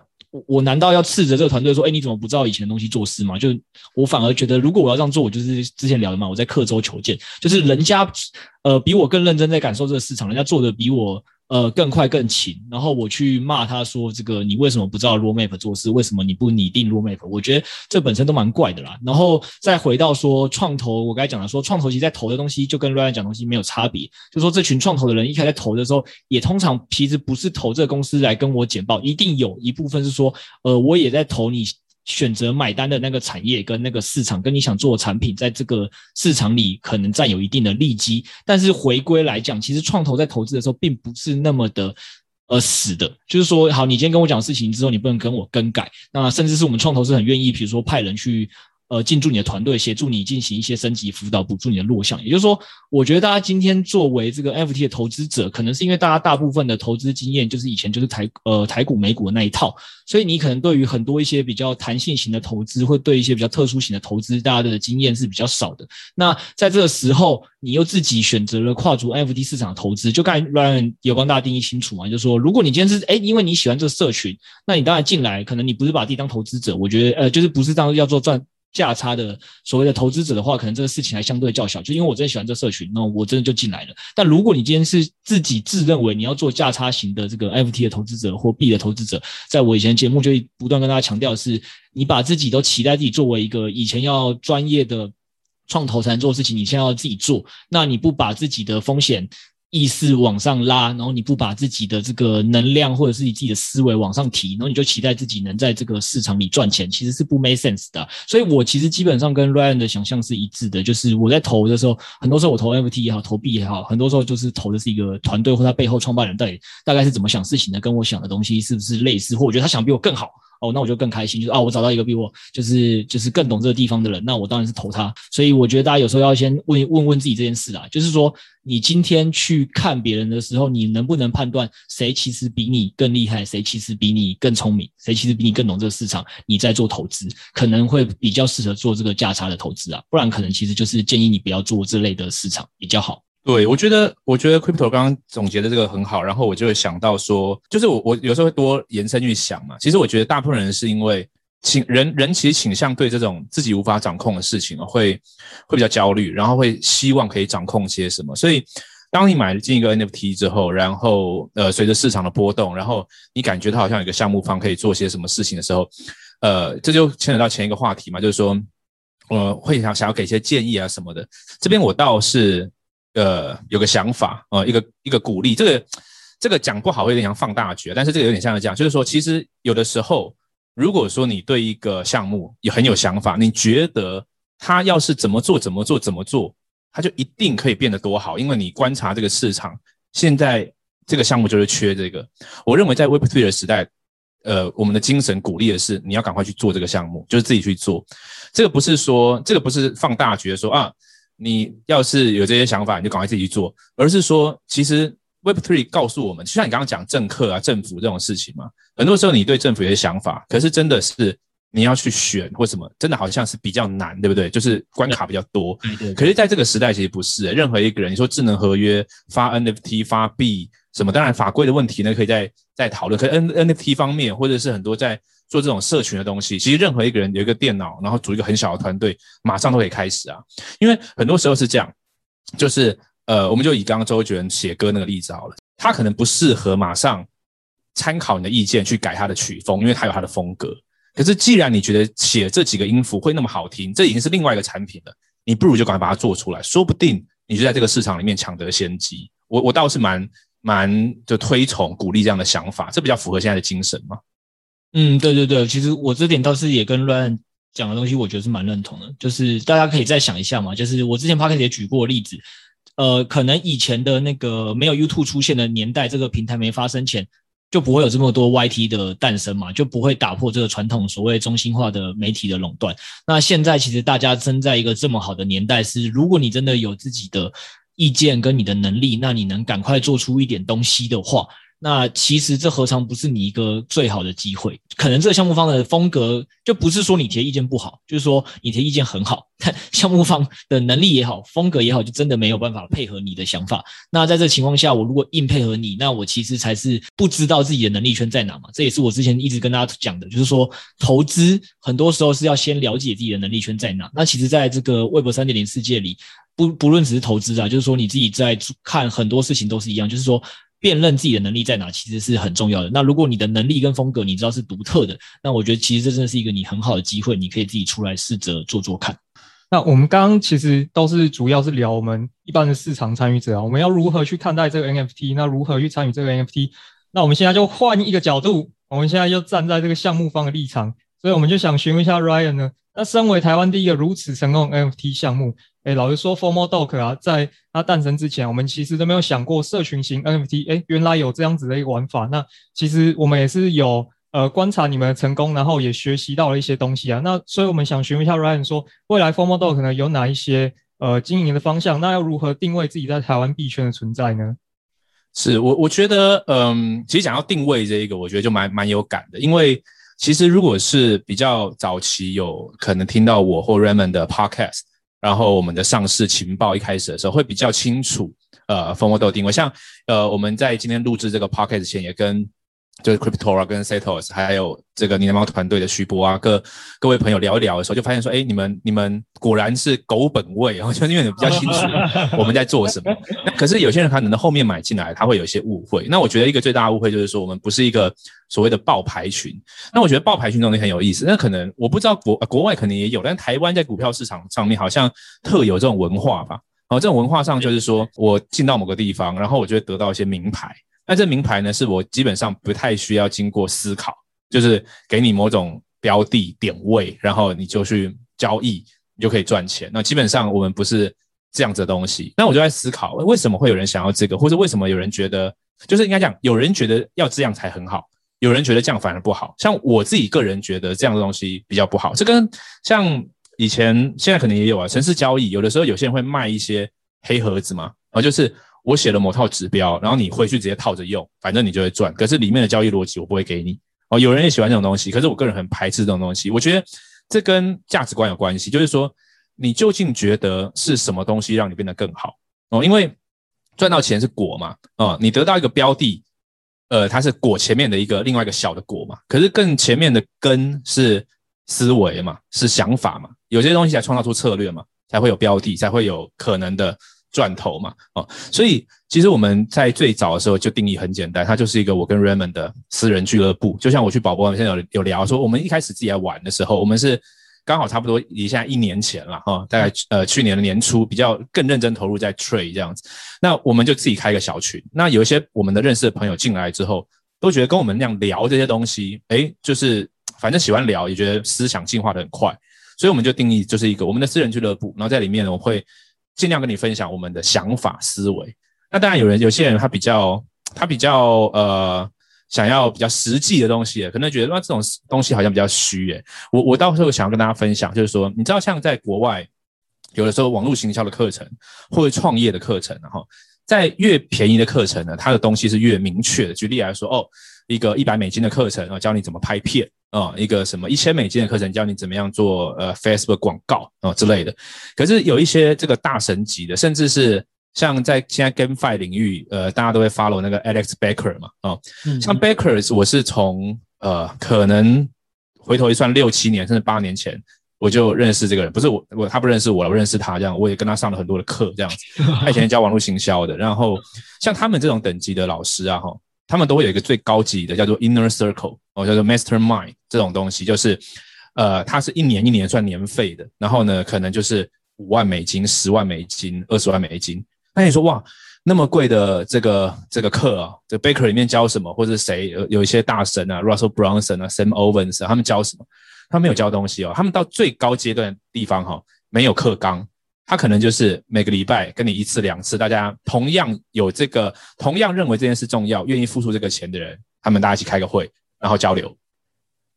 S3: 我难道要斥责这个团队说，哎，你怎么不知道以前的东西做事吗？就我反而觉得，如果我要这样做，我就是之前聊的嘛，我在刻舟求剑，就是人家呃比我更认真在感受这个市场，人家做的比我。呃，更快更勤，然后我去骂他说：“这个你为什么不知道 roadmap 做事？为什么你不拟定 roadmap？” 我觉得这本身都蛮怪的啦。然后再回到说创投，我刚才讲的说创投其实在投的东西就跟 Ryan 讲的东西没有差别，就说这群创投的人一开始在投的时候，也通常其实不是投这个公司来跟我简报，一定有一部分是说，呃，我也在投你。选择买单的那个产业跟那个市场，跟你想做的产品，在这个市场里可能占有一定的利基。但是回归来讲，其实创投在投资的时候，并不是那么的呃死的。就是说，好，你今天跟我讲事情之后，你不能跟我更改。那甚至是我们创投是很愿意，比如说派人去。呃，进驻你的团队，协助你进行一些升级辅导，补助你的弱项。也就是说，我觉得大家今天作为这个 F T 的投资者，可能是因为大家大部分的投资经验就是以前就是台呃台股美股的那一套，所以你可能对于很多一些比较弹性型的投资，或对一些比较特殊型的投资，大家的经验是比较少的。那在这个时候，你又自己选择了跨足 NFT 市场的投资，就刚才 Ryan 有帮大家定义清楚嘛，就是说，如果你今天是诶，因为你喜欢这个社群，那你当然进来，可能你不是把自己当投资者，我觉得呃，就是不是当要做赚。价差的所谓的投资者的话，可能这个事情还相对较小，就因为我真的喜欢这社群，那我真的就进来了。但如果你今天是自己自认为你要做价差型的这个 FT 的投资者或 B 的投资者，在我以前节目就不断跟大家强调是，你把自己都期待自己作为一个以前要专业的创投才能做的事情，你现在要自己做，那你不把自己的风险。意识往上拉，然后你不把自己的这个能量或者是你自己的思维往上提，然后你就期待自己能在这个市场里赚钱，其实是不 make sense 的。所以我其实基本上跟 Ryan 的想象是一致的，就是我在投的时候，很多时候我投 NFT 也好，投币也好，很多时候就是投的是一个团队或他背后创办人到底大概是怎么想事情的，跟我想的东西是不是类似，或我觉得他想比我更好。哦，那我就更开心，就是啊，我找到一个比我就是就是更懂这个地方的人，那我当然是投他。所以我觉得大家有时候要先问问问自己这件事啊，就是说你今天去看别人的时候，你能不能判断谁其实比你更厉害，谁其实比你更聪明，谁其实比你更懂这个市场？你在做投资，可能会比较适合做这个价差的投资啊，不然可能其实就是建议你不要做这类的市场比较好。
S2: 对，我觉得，我觉得 Crypto 刚刚总结的这个很好，然后我就会想到说，就是我我有时候会多延伸去想嘛。其实我觉得大部分人是因为倾人人其实倾向对这种自己无法掌控的事情会会比较焦虑，然后会希望可以掌控些什么。所以当你买进一个 NFT 之后，然后呃随着市场的波动，然后你感觉它好像有个项目方可以做些什么事情的时候，呃，这就牵扯到前一个话题嘛，就是说呃会想想要给一些建议啊什么的。这边我倒是。呃，有个想法呃，一个一个鼓励，这个这个讲不好会有点像放大决，但是这个有点像这样，就是说，其实有的时候，如果说你对一个项目也很有想法，你觉得他要是怎么做怎么做怎么做，他就一定可以变得多好，因为你观察这个市场，现在这个项目就是缺这个。我认为在 Web3 的时代，呃，我们的精神鼓励的是你要赶快去做这个项目，就是自己去做。这个不是说，这个不是放大决说啊。你要是有这些想法，你就赶快自己去做，而是说，其实 Web3 告诉我们，就像你刚刚讲政客啊、政府这种事情嘛，很多时候你对政府有些想法，可是真的是你要去选或什么，真的好像是比较难，对不对？就是关卡比较多。对对。可是在这个时代，其实不是，任何一个人，你说智能合约、发 NFT、发币什么，当然法规的问题呢，可以再再讨论。可是 N NFT 方面，或者是很多在。做这种社群的东西，其实任何一个人有一个电脑，然后组一个很小的团队，马上都可以开始啊。因为很多时候是这样，就是呃，我们就以刚刚周杰伦写歌那个例子好了，他可能不适合马上参考你的意见去改他的曲风，因为他有他的风格。可是既然你觉得写这几个音符会那么好听，这已经是另外一个产品了，你不如就赶快把它做出来，说不定你就在这个市场里面抢得先机。我我倒是蛮蛮就推崇鼓励这样的想法，这比较符合现在的精神嘛。
S3: 嗯，对对对，其实我这点倒是也跟乱讲的东西，我觉得是蛮认同的。就是大家可以再想一下嘛，就是我之前 Podcast 也举过例子，呃，可能以前的那个没有 YouTube 出现的年代，这个平台没发生前，就不会有这么多 YT 的诞生嘛，就不会打破这个传统所谓中心化的媒体的垄断。那现在其实大家生在一个这么好的年代，是如果你真的有自己的意见跟你的能力，那你能赶快做出一点东西的话。那其实这何尝不是你一个最好的机会？可能这个项目方的风格就不是说你提的意见不好，就是说你提的意见很好，但 项目方的能力也好，风格也好，就真的没有办法配合你的想法。那在这情况下，我如果硬配合你，那我其实才是不知道自己的能力圈在哪嘛。这也是我之前一直跟大家讲的，就是说投资很多时候是要先了解自己的能力圈在哪。那其实在这个 Web 三点零世界里，不不论只是投资啊，就是说你自己在看很多事情都是一样，就是说。辨认自己的能力在哪，其实是很重要的。那如果你的能力跟风格你知道是独特的，那我觉得其实这真的是一个你很好的机会，你可以自己出来试着做做看。
S1: 那我们刚刚其实都是主要是聊我们一般的市场参与者啊，我们要如何去看待这个 NFT？那如何去参与这个 NFT？那我们现在就换一个角度，我们现在就站在这个项目方的立场，所以我们就想询问一下 Ryan 呢，那身为台湾第一个如此成功 NFT 项目。哎，老实说，Formal Dog 啊，在它诞生之前，我们其实都没有想过社群型 NFT。哎，原来有这样子的一个玩法。那其实我们也是有呃观察你们的成功，然后也学习到了一些东西啊。那所以我们想询问一下 Ryan 说，未来 Formal Dog 可能有哪一些呃经营的方向？那要如何定位自己在台湾币圈的存在呢？
S2: 是我我觉得，嗯，其实讲到定位这一个，我觉得就蛮蛮有感的，因为其实如果是比较早期有可能听到我或 Raymond 的 Podcast。然后我们的上市情报一开始的时候会比较清楚，呃蜂窝豆定位。像呃，我们在今天录制这个 podcast 前也跟。就是 Cryptora 跟 Setos 还有这个呢喃猫团队的徐博啊，各各位朋友聊一聊的时候，就发现说，哎，你们你们果然是狗本位，然 后就因为你们比较清楚我们在做什么。那可是有些人可能后面买进来，他会有一些误会。那我觉得一个最大的误会就是说，我们不是一个所谓的爆牌群。那我觉得爆牌群这种东西很有意思。那可能我不知道国国外可能也有，但台湾在股票市场上面好像特有这种文化吧。哦，这种文化上就是说我进到某个地方，然后我就会得到一些名牌。那这名牌呢，是我基本上不太需要经过思考，就是给你某种标的点位，然后你就去交易，你就可以赚钱。那基本上我们不是这样子的东西。那我就在思考，为什么会有人想要这个，或者为什么有人觉得，就是应该讲，有人觉得要这样才很好，有人觉得这样反而不好。像我自己个人觉得这样的东西比较不好。这跟像以前现在可能也有啊，城市交易，有的时候有些人会卖一些黑盒子嘛，然后就是。我写了某套指标，然后你回去直接套着用，反正你就会赚。可是里面的交易逻辑我不会给你哦。有人也喜欢这种东西，可是我个人很排斥这种东西。我觉得这跟价值观有关系，就是说你究竟觉得是什么东西让你变得更好哦？因为赚到钱是果嘛，哦，你得到一个标的，呃，它是果前面的一个另外一个小的果嘛。可是更前面的根是思维嘛，是想法嘛。有些东西才创造出策略嘛，才会有标的，才会有可能的。赚头嘛，哦，所以其实我们在最早的时候就定义很简单，它就是一个我跟 Raymond 的私人俱乐部。就像我去宝博，现在有有聊说，我们一开始自己来玩的时候，我们是刚好差不多离现在一年前了，哈，大概呃去年的年初比较更认真投入在 trade 这样子。那我们就自己开一个小群，那有一些我们的认识的朋友进来之后，都觉得跟我们那样聊这些东西，诶，就是反正喜欢聊，也觉得思想进化的很快，所以我们就定义就是一个我们的私人俱乐部，然后在里面，我会。尽量跟你分享我们的想法思维。那当然，有人有些人他比较他比较呃想要比较实际的东西，可能觉得那这种东西好像比较虚诶。我我到时候想要跟大家分享，就是说，你知道像在国外，有的时候网络行销的课程或者创业的课程，然后在越便宜的课程呢，它的东西是越明确的。举例来说，哦，一个一百美金的课程，然后教你怎么拍片。啊、哦，一个什么一千美金的课程，教你怎么样做呃 Facebook 广告啊、哦、之类的。可是有一些这个大神级的，甚至是像在现在 GameFi 领域，呃，大家都会 follow 那个 Alex Becker 嘛，啊、像 Becker 我是从呃可能回头一算六七年甚至八年前我就认识这个人，不是我我他不认识我，我认识他这样，我也跟他上了很多的课这样子。他以前教网络行销的，然后像他们这种等级的老师啊，哈。他们都会有一个最高级的，叫做 Inner Circle，哦，叫做 Mastermind 这种东西，就是，呃，它是一年一年算年费的，然后呢，可能就是五万美金、十万美金、二十万美金。那你说哇，那么贵的这个这个课啊，这 Baker 里面教什么，或者谁有有一些大神啊，Russell Brunson 啊，Sam Ovens 啊，他们教什么？他们没有教东西哦，他们到最高阶段的地方哈、哦，没有课纲。他可能就是每个礼拜跟你一次两次，大家同样有这个，同样认为这件事重要，愿意付出这个钱的人，他们大家一起开个会，然后交流。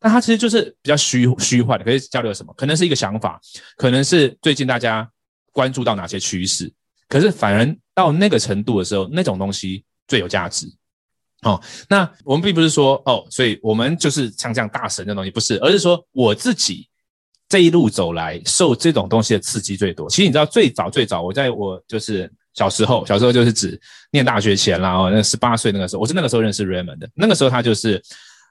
S2: 那他其实就是比较虚虚幻的，可是交流什么？可能是一个想法，可能是最近大家关注到哪些趋势。可是反而到那个程度的时候，那种东西最有价值。哦，那我们并不是说哦，所以我们就是像这样大神的东西，不是，而是说我自己这一路走来，受这种东西的刺激最多。其实你知道，最早最早，我在我就是小时候，小时候就是指念大学前啦，哦，那十八岁那个时候，我是那个时候认识 Raymond 的。那个时候他就是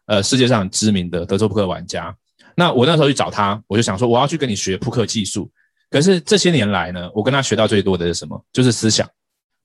S2: 呃世界上知名的德州扑克玩家。那我那时候去找他，我就想说我要去跟你学扑克技术。可是这些年来呢，我跟他学到最多的是什么？就是思想。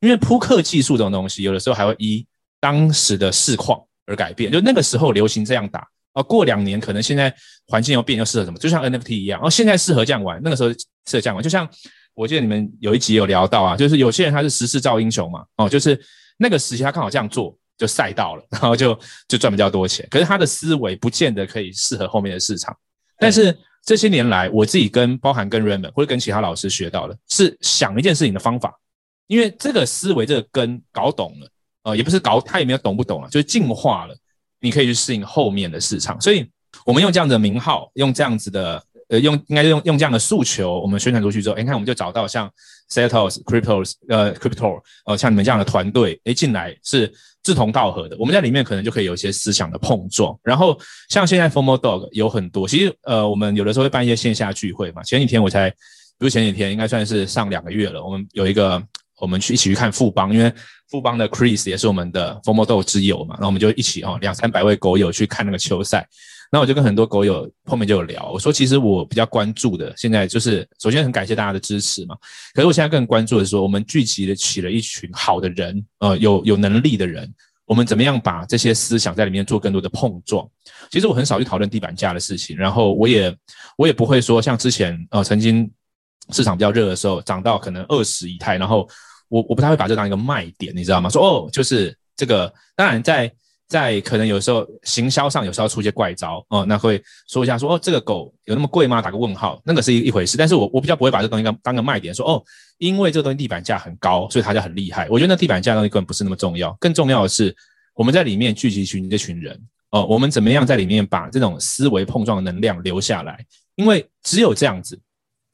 S2: 因为扑克技术这种东西，有的时候还会依当时的市况而改变，就那个时候流行这样打啊，过两年可能现在环境又变，又适合什么？就像 NFT 一样，哦，现在适合这样玩，那个时候适合这样玩。就像我记得你们有一集有聊到啊，就是有些人他是时势造英雄嘛，哦，就是那个时期他刚好这样做就赛道了，然后就就赚比较多钱。可是他的思维不见得可以适合后面的市场。但是这些年来，我自己跟包含跟 Raymond 或者跟其他老师学到的是想一件事情的方法，因为这个思维这个根搞懂了。呃，也不是搞，他也没有懂不懂啊，就是进化了，你可以去适应后面的市场。所以，我们用这样的名号，用这样子的，呃，用应该用用这样的诉求，我们宣传出去之后，你看我们就找到像 Setos、Cryptos，呃，Crypto，呃，像你们这样的团队，诶，进来是志同道合的，我们在里面可能就可以有一些思想的碰撞。然后，像现在 FOMO Dog 有很多，其实呃，我们有的时候会办一些线下聚会嘛。前几天我才，比如前几天，应该算是上两个月了，我们有一个。我们去一起去看富邦，因为富邦的 Chris 也是我们的 FOMO d o 之友嘛，然后我们就一起哦，两三百位狗友去看那个球赛。那我就跟很多狗友后面就有聊，我说其实我比较关注的现在就是，首先很感谢大家的支持嘛。可是我现在更关注的是说，我们聚集了起了一群好的人，呃，有有能力的人，我们怎么样把这些思想在里面做更多的碰撞？其实我很少去讨论地板价的事情，然后我也我也不会说像之前呃曾经市场比较热的时候涨到可能二十以太，然后。我我不太会把这当一个卖点，你知道吗？说哦，就是这个。当然在，在可能有时候行销上有时候出一些怪招哦，那会说一下说哦，这个狗有那么贵吗？打个问号，那个是一一回事。但是我我比较不会把这东西当当个卖点，说哦，因为这个东西地板价很高，所以它就很厉害。我觉得那地板价东西根本不是那么重要，更重要的是我们在里面聚集群这群人哦，我们怎么样在里面把这种思维碰撞的能量留下来？因为只有这样子，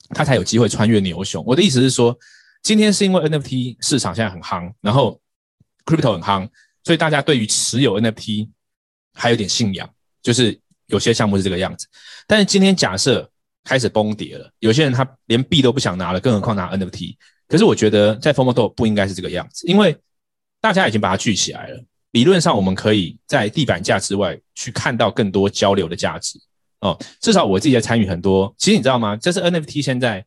S2: 它才有机会穿越牛熊。我的意思是说。今天是因为 NFT 市场现在很夯，然后 Crypto 很夯，所以大家对于持有 NFT 还有点信仰，就是有些项目是这个样子。但是今天假设开始崩跌了，有些人他连币都不想拿了，更何况拿 NFT。可是我觉得在 FomoDo 不应该是这个样子，因为大家已经把它聚起来了。理论上我们可以在地板价之外去看到更多交流的价值哦。至少我自己在参与很多，其实你知道吗？这是 NFT 现在。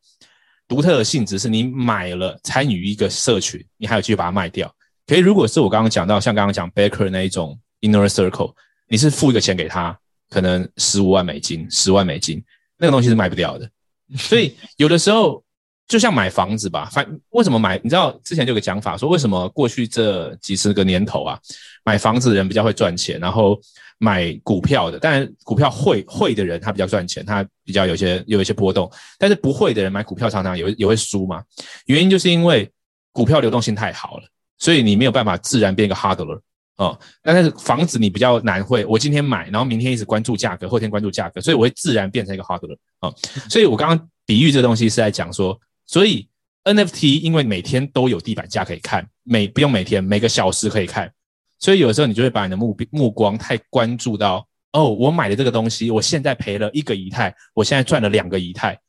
S2: 独特的性质是你买了参与一个社群，你还有机会把它卖掉。可以如果是我刚刚讲到，像刚刚讲 Baker 那一种 Inner Circle，你是付一个钱给他，可能十五万美金、十万美金，那个东西是卖不掉的。所以有的时候就像买房子吧，反为什么买？你知道之前就有个讲法说，为什么过去这几十个年头啊，买房子的人比较会赚钱，然后。买股票的，当然股票会会的人他比较赚钱，他比较有些有一些波动，但是不会的人买股票常常也也会输嘛。原因就是因为股票流动性太好了，所以你没有办法自然变一个 hodler 哦。但是房子你比较难会，我今天买，然后明天一直关注价格，后天关注价格，所以我会自然变成一个 hodler 哦。所以我刚刚比喻这东西是在讲说，所以 NFT 因为每天都有地板价可以看，每不用每天每个小时可以看。所以有时候你就会把你的目目光太关注到哦，我买的这个东西，我现在赔了一个以太，我现在赚了两个以太，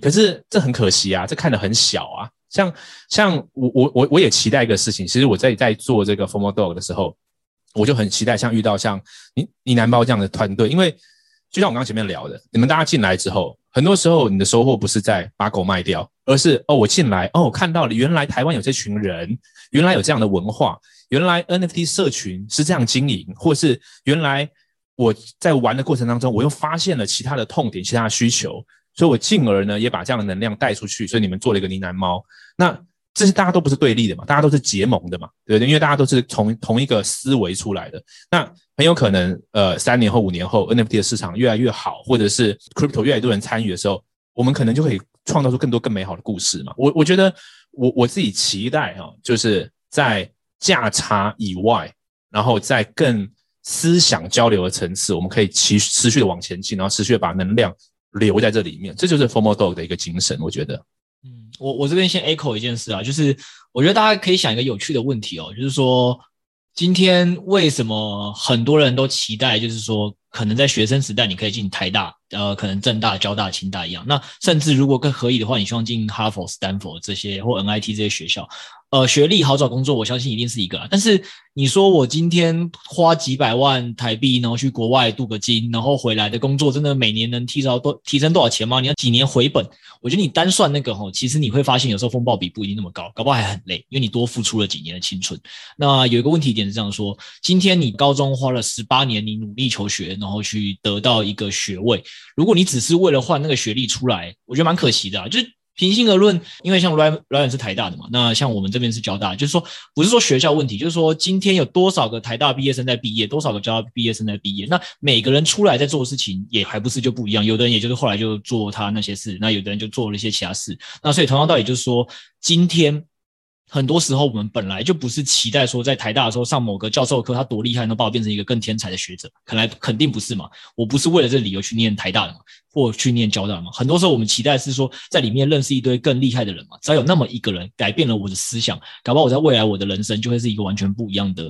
S2: 可是这很可惜啊，这看得很小啊。像像我我我我也期待一个事情，其实我在在做这个 FOMO Dog 的时候，我就很期待像遇到像你你男包这样的团队，因为就像我刚刚前面聊的，你们大家进来之后，很多时候你的收获不是在把狗卖掉，而是哦我进来哦看到了原来台湾有这群人，原来有这样的文化。原来 NFT 社群是这样经营，或是原来我在玩的过程当中，我又发现了其他的痛点、其他的需求，所以我进而呢也把这样的能量带出去。所以你们做了一个呢喃猫，那这些大家都不是对立的嘛，大家都是结盟的嘛，对不对？因为大家都是从同一个思维出来的。那很有可能，呃，三年后、五年后，NFT 的市场越来越好，或者是 Crypto 越来越多人参与的时候，我们可能就可以创造出更多更美好的故事嘛。我我觉得我我自己期待哈、就是在。价差以外，然后在更思想交流的层次，我们可以持持续的往前进，然后持续的把能量留在这里面，这就是 FOMO Dog 的一个精神。我觉得，
S3: 我我这边先 echo 一件事啊，就是我觉得大家可以想一个有趣的问题哦，就是说，今天为什么很多人都期待，就是说，可能在学生时代你可以进台大，呃，可能政大、交大、清大一样。那甚至如果更可以的话，你希望进哈佛、斯坦福这些或 NIT 这些学校。呃，学历好找工作，我相信一定是一个。但是你说我今天花几百万台币，然后去国外镀个金，然后回来的工作，真的每年能提高多提升多少钱吗？你要几年回本？我觉得你单算那个吼，其实你会发现有时候风暴比不一定那么高，搞不好还很累，因为你多付出了几年的青春。那有一个问题点是这样说：今天你高中花了十八年，你努力求学，然后去得到一个学位，如果你只是为了换那个学历出来，我觉得蛮可惜的啊，就是。平心而论，因为像 Ryan Ryan 是台大的嘛，那像我们这边是交大，就是说不是说学校问题，就是说今天有多少个台大毕业生在毕业，多少个交大毕业生在毕业，那每个人出来在做的事情也还不是就不一样，有的人也就是后来就做他那些事，那有的人就做了一些其他事，那所以同样道理就是说今天。很多时候，我们本来就不是期待说在台大的时候上某个教授课，他多厉害，能把我变成一个更天才的学者。可能肯定不是嘛。我不是为了这理由去念台大的嘛，或去念交大的嘛。很多时候，我们期待是说在里面认识一堆更厉害的人嘛。只要有那么一个人改变了我的思想，搞不好我在未来我的人生就会是一个完全不一样的。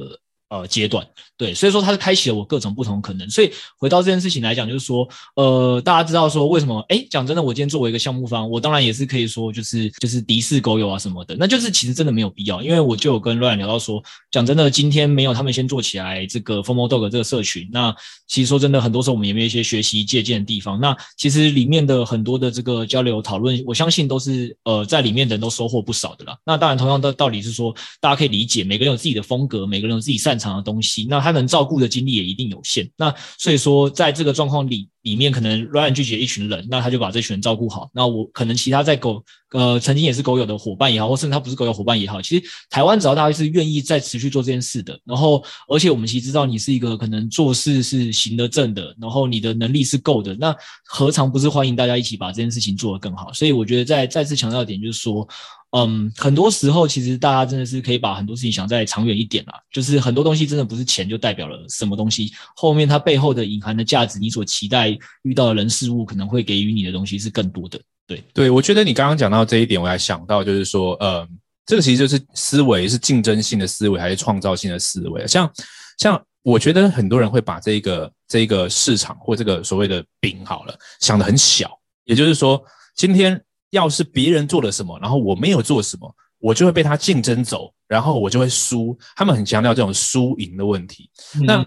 S3: 呃，阶段对，所以说它是开启了我各种不同可能。所以回到这件事情来讲，就是说，呃，大家知道说为什么？哎，讲真的，我今天作为一个项目方，我当然也是可以说，就是就是敌视狗友啊什么的，那就是其实真的没有必要，因为我就有跟 Ryan 聊到说，讲真的，今天没有他们先做起来这个 FOMO Dog 这个社群，那其实说真的，很多时候我们也没有一些学习借鉴的地方。那其实里面的很多的这个交流讨论，我相信都是呃在里面的人都收获不少的啦。那当然，同样的道理是说，大家可以理解，每个人有自己的风格，每个人有自己擅长的东西，那他能照顾的精力也一定有限，那所以说在这个状况里里面，可能 Ryan 聚集一群人，那他就把这群人照顾好。那我可能其他在狗呃曾经也是狗友的伙伴也好，或甚至他不是狗友伙伴也好，其实台湾只要大家是愿意再持续做这件事的，然后而且我们其实知道你是一个可能做事是行得正的，然后你的能力是够的，那何尝不是欢迎大家一起把这件事情做得更好？所以我觉得再再次强调一点就是说。嗯，很多时候其实大家真的是可以把很多事情想再长远一点啦，就是很多东西真的不是钱就代表了什么东西，后面它背后的隐含的价值，你所期待遇到的人事物可能会给予你的东西是更多的。对，对，我觉得你刚刚讲到这一点，我还想到就是说，呃，这个其实就是思维是竞争性的思维还是创造性的思维？像像我觉得很多人会把这个这个市场或这个所谓的饼好了想得很小，也就是说今天。要是别人做了什么，然后我没有做什么，我就会被他竞争走，然后我就会输。他们很强调这种输赢的问题。嗯、那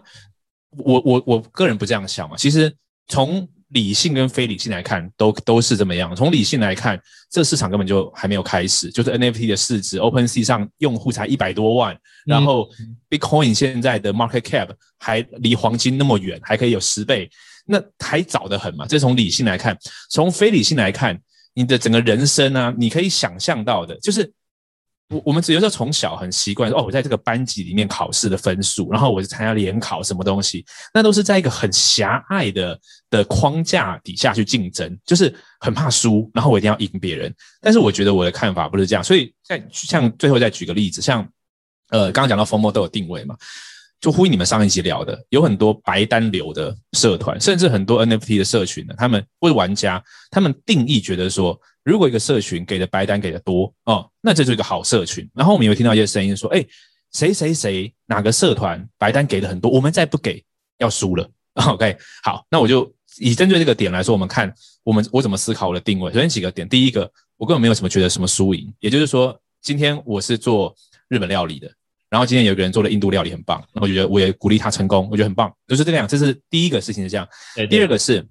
S3: 我我我个人不这样想嘛。其实从理性跟非理性来看，都都是这么样。从理性来看，这市场根本就还没有开始。就是 NFT 的市值，OpenSea 上用户才一百多万，然后 Bitcoin 现在的 Market Cap 还离黄金那么远，还可以有十倍，那还早得很嘛。这从理性来看，从非理性来看。你的整个人生啊，你可以想象到的，就是我我们只有说从小很习惯哦，我在这个班级里面考试的分数，然后我是参加联考什么东西，那都是在一个很狭隘的的框架底下去竞争，就是很怕输，然后我一定要赢别人。但是我觉得我的看法不是这样，所以在像最后再举个例子，像呃刚刚讲到 FOMO 都有定位嘛。就呼应你们上一集聊的，有很多白单流的社团，甚至很多 NFT 的社群呢，他们或者玩家，他们定义觉得说，如果一个社群给的白单给的多哦，那这就是一个好社群。然后我们也会听到一些声音说，哎，谁谁谁哪个社团白单给的很多，我们再不给要输了。OK，好，那我就以针对这个点来说，我们看我们我怎么思考我的定位。首先几个点，第一个，我根本没有什么觉得什么输赢，也就是说，今天我是做日本料理的。然后今天有个人做了印度料理很棒，然后我觉得我也鼓励他成功，我觉得很棒，就是这样。这是第一个事情是这样。对对对。第二个是，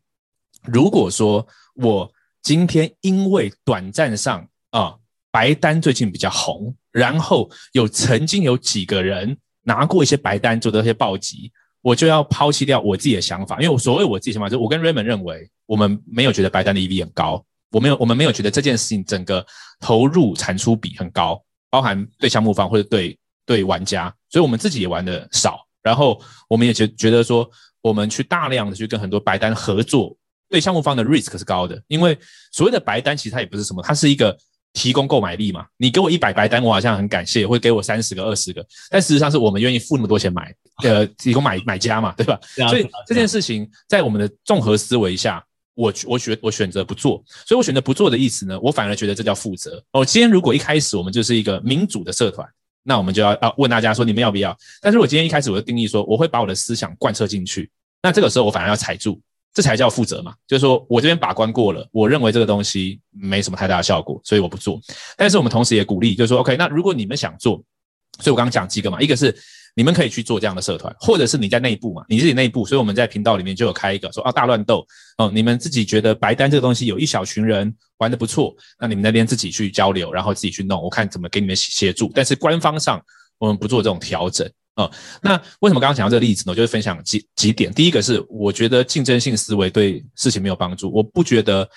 S3: 如果说我今天因为短暂上啊白单最近比较红，然后有曾经有几个人拿过一些白单做的一些暴击，我就要抛弃掉我自己的想法，因为我所谓我自己想法就是我跟 Raymond 认为我们没有觉得白单的 EV 很高，我没有我们没有觉得这件事情整个投入产出比很高，包含对项目方或者对。对玩家，所以我们自己也玩的少，然后我们也觉觉得说，我们去大量的去跟很多白单合作，对项目方的 risk 是高的，因为所谓的白单其实它也不是什么，它是一个提供购买力嘛，你给我一百白单，我好像很感谢，会给我三十个、二十个，但事实上是我们愿意付那么多钱买，呃，提供买买家嘛，对吧？所以这件事情在我们的综合思维下，我我选我选择不做，所以我选择不做的意思呢，我反而觉得这叫负责。哦，今天如果一开始我们就是一个民主的社团。
S2: 那我们就要啊问大家说你们要不要？但是我今天一开始我就定义说，我会把我的思想贯彻进去。那这个时候我反而要踩住，这才叫负责嘛。就是说我这边把关过了，我认为这个东西没什么太大的效果，所以我不做。但是我们同时也鼓励，就是说 OK，那如果你们想做，所以我刚刚讲几个嘛，一个是。你们可以去做这样的社团，或者是你在内部嘛，你自己内部，所以我们在频道里面就有开一个说啊大乱斗哦，你们自己觉得白单这个东西有一小群人玩得不错，那你们那边自己去交流，然后自己去弄，我看怎么给你们协助。但是官方上我们不做这种调整啊、那为什么刚刚讲到这个例子呢？我就是分享几几点。第一个是我觉得竞争性思维对事情没有帮助，我不觉得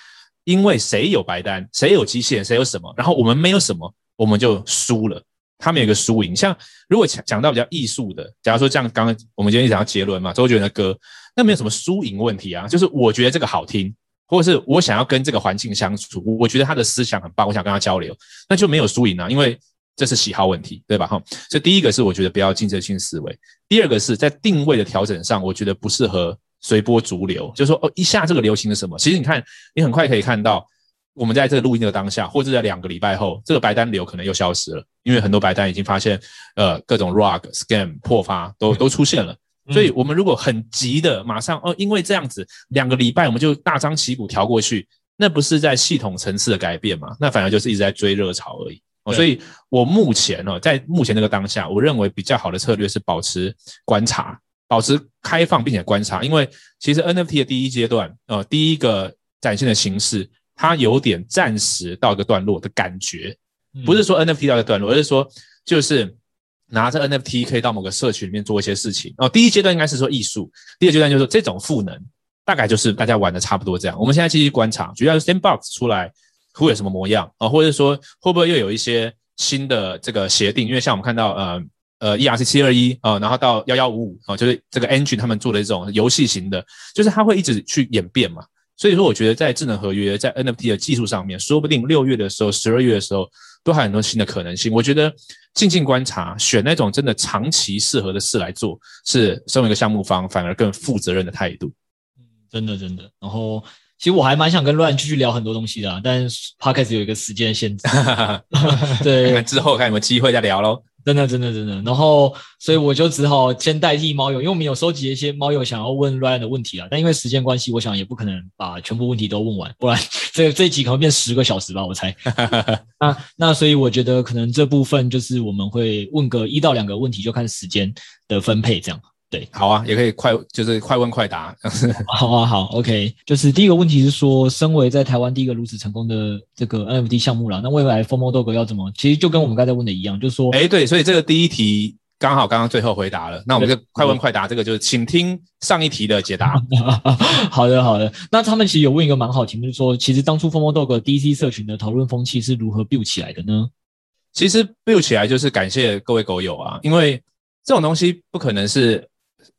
S2: 因为谁有白单，谁有基线，谁有什么，然后我们没有什么，我们就输了。他们有一个输赢，像如果讲讲到比较艺术的，假如说像刚刚我们今天讲到杰伦嘛，周杰伦的歌，那没有什么输赢问题啊，就是我觉得这个好听，或者是我想要跟这个环境相处，我觉得他的思想很棒，我想跟他交流，那就没有输赢啊，因为这是喜好问题，对吧？哈，所以第一个是我觉得不要竞争性思维，第二个是在定位的调整上，我觉得不适合随波逐流，就是说哦，一下这个流行的什么，其实你看，你很快可以看到。我们在这个录音的当下，或者在两个礼拜后，这个白单流可能又消失了，因为很多白单已经发现，呃，各种 rug scam 破发都都出现了。所以，我们如果很急的马上哦，因为这样子两个礼拜我们就大张旗鼓调过去，那不是在系统层次的改变嘛？那反而就是一直在追热潮而已。哦，所以我目前哦，在目前这个当下，我认为比较好的策略是保持观察，保持开放并且观察，因为其实 NFT 的第一阶段，呃，第一个展现的形式。它有点暂时到一个段落的感觉，不是说 NFT 到一个段落，而是说就是拿着 NFT 可以到某个社群里面做一些事情。哦，第一阶段应该是说艺术，第二阶段就是说这种赋能，大概就是大家玩的差不多这样。我们现在继续观察，主要是 Sandbox 出来会有什么模样啊，或者说会不会又有一些新的这个协定？因为像我们看到呃呃 ERC 七二一啊，然后到幺幺五五啊，就是这个 Engine 他们做的这种游戏型的，就是它会一直去演变嘛。所以说，我觉得在智能合约、在 NFT 的技术上面，说不定六月的时候、十二月的时候，都还有很多新的可能性。我觉得静静观察，选那种真的长期适合的事来做，是身为一个项目方反而更负责任的态度。嗯，
S3: 真的真的。然后，其实我还蛮想跟 Ryan 继续聊很多东西的啊，但是 Podcast 有一个时间限制。对，
S2: 之后看有没有机会再聊喽。
S3: 真的，真的，真的。然后，所以我就只好先代替猫友，因为我们有收集一些猫友想要问 Ryan 的问题啊。但因为时间关系，我想也不可能把全部问题都问完，不然这这一集可能变十个小时吧，我猜。那那所以我觉得可能这部分就是我们会问个一到两个问题，就看时间的分配这样。对，
S2: 好啊，也可以快，就是快问快答。
S3: 好啊，好，OK。就是第一个问题是说，身为在台湾第一个如此成功的这个 NFT 项目了，那未来 FOMO Dog 要怎么？其实就跟我们刚才问的一样，就是说，
S2: 哎，对，所以这个第一题刚好刚刚最后回答了，那我们就快问快答，这个就是请听上一题的解答。
S3: 好的，好的。那他们其实有问一个蛮好题目，就是说，其实当初 FOMO Dog DC 社群的讨论风气是如何 build 起来的呢？
S2: 其实 build 起来就是感谢各位狗友啊，因为这种东西不可能是。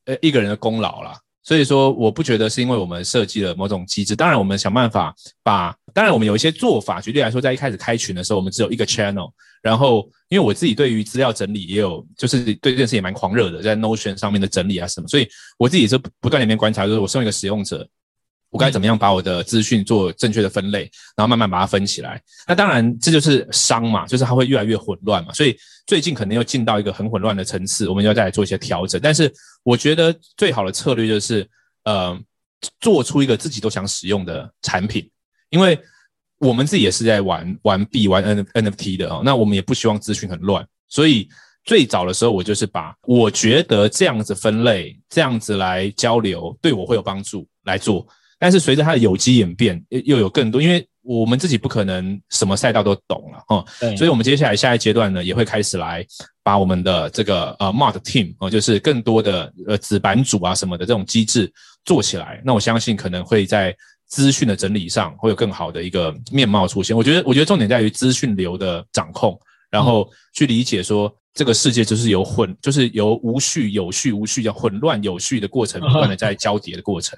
S2: 呃，一个人的功劳啦，所以说我不觉得是因为我们设计了某种机制，当然我们想办法把，当然我们有一些做法，举例来说，在一开始开群的时候，我们只有一个 channel，然后因为我自己对于资料整理也有，就是对这件事也蛮狂热的，在 Notion 上面的整理啊什么，所以我自己是不断里面观察，就是我身为一个使用者。我该怎么样把我的资讯做正确的分类，然后慢慢把它分起来？那当然，这就是商嘛，就是它会越来越混乱嘛。所以最近可能又进到一个很混乱的层次，我们要再来做一些调整。但是我觉得最好的策略就是，呃，做出一个自己都想使用的产品，因为我们自己也是在玩玩币、玩 N NFT 的哦。那我们也不希望资讯很乱，所以最早的时候，我就是把我觉得这样子分类、这样子来交流，对我会有帮助来做。但是随着它的有机演变，又有更多，因为我们自己不可能什么赛道都懂了哈，所以我们接下来下一阶段呢，也会开始来把我们的这个呃 mod team 哦，就是更多的呃子版主啊什么的这种机制做起来，那我相信可能会在资讯的整理上会有更好的一个面貌出现。我觉得，我觉得重点在于资讯流的掌控，然后去理解说。这个世界就是由混，就是由无序有序，无序叫混乱有序的过程，不断的在交叠的过程。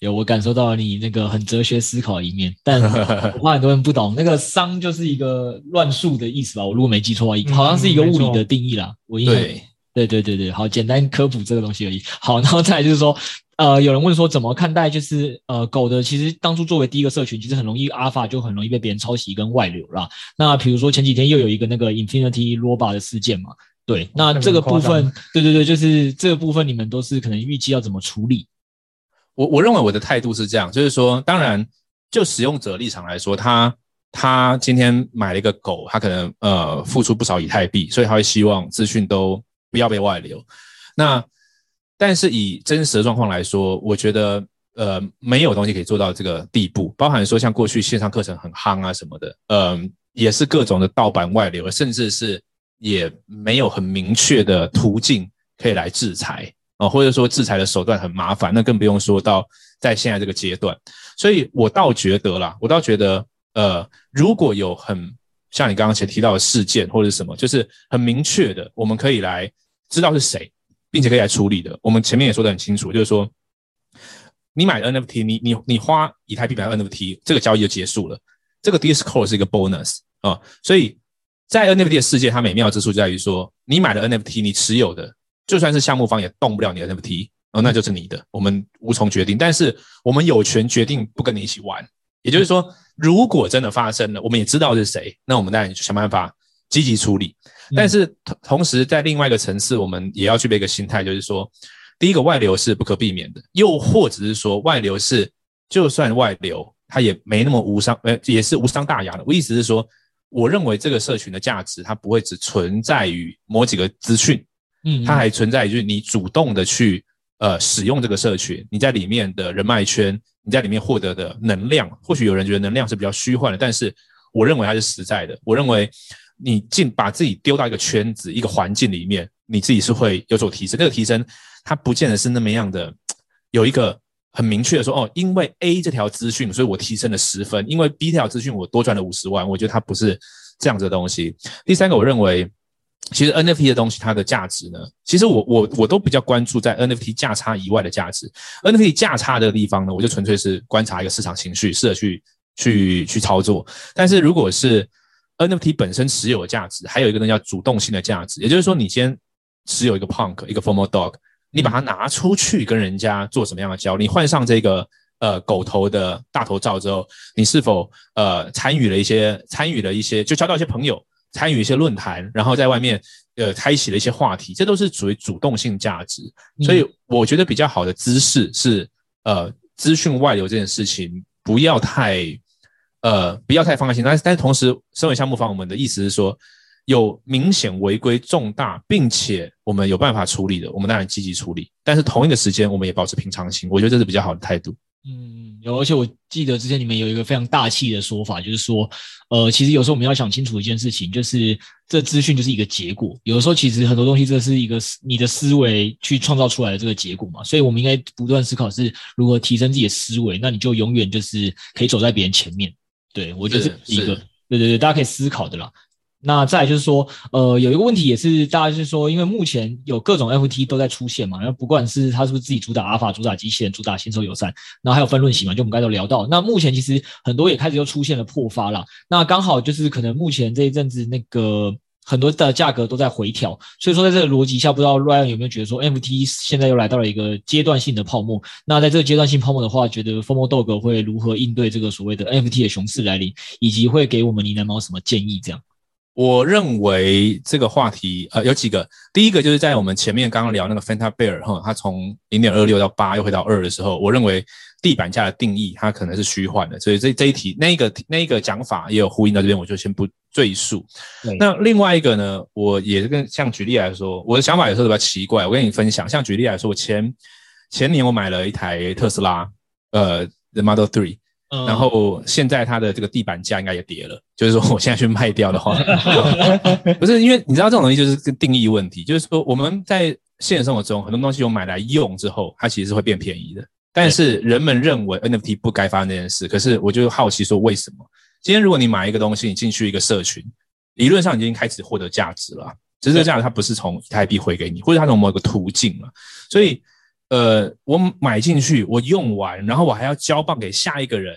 S3: 有，我感受到你那个很哲学思考的一面，但我怕很多人不懂，那个熵就是一个乱数的意思吧？我如果没记错，好像是一个物理的定义啦。对对对对对，好，简单科普这个东西而已。好，然后再来就是说，呃，有人问说怎么看待就是呃狗的，其实当初作为第一个社群，其实很容易 Alpha 就很容易被别人抄袭跟外流啦。那比如说前几天又有一个那个 Infinity Roba 的事件嘛，对，那这个部分，对对对，就是这个部分你们都是可能预计要怎么处理？
S2: 我我认为我的态度是这样，就是说，当然就使用者立场来说，他他今天买了一个狗，他可能呃付出不少以太币，所以他会希望资讯都不要被外流。那但是以真实的状况来说，我觉得呃没有东西可以做到这个地步，包含说像过去线上课程很夯啊什么的，嗯、呃，也是各种的盗版外流，甚至是也没有很明确的途径可以来制裁啊、呃，或者说制裁的手段很麻烦，那更不用说到在现在这个阶段。所以我倒觉得啦，我倒觉得呃如果有很像你刚刚前提到的事件或者什么，就是很明确的，我们可以来知道是谁。并且可以来处理的。我们前面也说得很清楚，就是说，你买 NFT，你你你花以太币买 NFT，这个交易就结束了。这个 disco 是一个 bonus 啊，所以在 NFT 的世界，它美妙之处就在于说，你买了 NFT，你持有的，就算是项目方也动不了你的 NFT，哦，那就是你的，我们无从决定。但是我们有权决定不跟你一起玩。也就是说，如果真的发生了，我们也知道是谁，那我们当然想办法积极处理。但是同同时，在另外一个层次，我们也要具备一个心态，就是说，第一个外流是不可避免的，又或者是说外流是就算外流，它也没那么无伤，呃，也是无伤大雅的。我意思是说，我认为这个社群的价值，它不会只存在于某几个资讯，嗯，它还存在于就是你主动的去呃使用这个社群，你在里面的人脉圈，你在里面获得的能量。或许有人觉得能量是比较虚幻的，但是我认为它是实在的。我认为。你进把自己丢到一个圈子、一个环境里面，你自己是会有所提升。这个提升，它不见得是那么样的，有一个很明确的说，哦，因为 A 这条资讯，所以我提升了十分；因为 B 这条资讯，我多赚了五十万。我觉得它不是这样子的东西。第三个，我认为，其实 NFT 的东西，它的价值呢，其实我我我都比较关注在 NFT 价差以外的价值。NFT 价差的地方呢，我就纯粹是观察一个市场情绪，试着去去去操作。但是如果是 NFT 本身持有的价值，还有一个呢叫主动性的价值，也就是说，你先持有一个 Punk，一个 Formal Dog，你把它拿出去跟人家做什么样的交易？你换上这个呃狗头的大头照之后，你是否呃参与了一些参与了一些就交到一些朋友，参与一些论坛，然后在外面呃开启了一些话题，这都是属于主动性价值。所以我觉得比较好的姿势是呃资讯外流这件事情不要太。呃，不要太放心，但是但是同时，身为项目方，我们的意思是说，有明显违规重大，并且我们有办法处理的，我们当然积极处理。但是同一个时间，我们也保持平常心，我觉得这是比较好的态度。
S3: 嗯，有，而且我记得之前你们有一个非常大气的说法，就是说，呃，其实有时候我们要想清楚一件事情，就是这资讯就是一个结果。有的时候其实很多东西，这是一个你的思维去创造出来的这个结果嘛。所以我们应该不断思考是如何提升自己的思维，那你就永远就是可以走在别人前面。对，我觉得是一个，对对对，大家可以思考的啦。那再来就是说，呃，有一个问题也是，大家就是说，因为目前有各种 NFT 都在出现嘛，然后不管是它是不是自己主打阿尔法、主打机器人、主打新手友善，然后还有分论型嘛，就我们刚才都聊到。那目前其实很多也开始又出现了破发了。那刚好就是可能目前这一阵子那个。很多的价格都在回调，所以说在这个逻辑下，不知道 Ryan 有没有觉得说 NFT 现在又来到了一个阶段性的泡沫？那在这个阶段性泡沫的话，觉得 FOMO Dog 会如何应对这个所谓的 NFT 的熊市来临，以及会给我们呢喃猫什么建议？这样，
S2: 我认为这个话题呃有几个，第一个就是在我们前面刚刚聊那个 Fanta Bear 哈，它从零点二六到八又回到二的时候，我认为。地板价的定义，它可能是虚幻的，所以这这一题那一个那一个讲法也有呼应到这边，我就先不赘述。那另外一个呢，我也是跟像举例来说，我的想法有时候比较奇怪，我跟你分享。像举例来说，我前前年我买了一台特斯拉，呃，The Model Three，嗯，然后现在它的这个地板价应该也跌了，就是说我现在去卖掉的话，不是因为你知道这种东西就是个定义问题，就是说我们在现实生活中很多东西我买来用之后，它其实是会变便宜的。但是人们认为 NFT 不该发生这件事，可是我就好奇说为什么？今天如果你买一个东西，你进去一个社群，理论上已经开始获得价值了，只是这个价值它不是从以太币回给你，或者它从某个途径了。所以，呃，我买进去，我用完，然后我还要交棒给下一个人，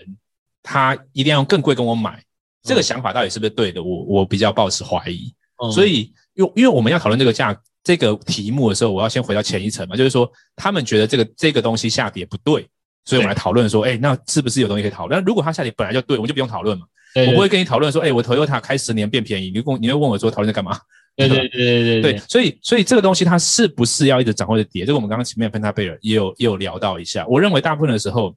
S2: 他一定要用更贵跟我买，这个想法到底是不是对的？我我比较抱持怀疑。所以，因因为我们要讨论这个价。这个题目的时候，我要先回到前一层嘛，就是说他们觉得这个这个东西下跌不对，所以我们来讨论说，哎，那是不是有东西可以讨论？那如果它下跌本来就对，我们就不用讨论嘛。对对对，我不会跟你讨论说，哎，我 Toyota 开十年变便宜，你问你会问我说讨论在干嘛？
S3: 对对 对对对对，
S2: 对，所以所以这个东西它是不是要一直涨或者跌？这个我们刚刚前面芬达贝尔也有也有聊到一下。我认为大部分的时候，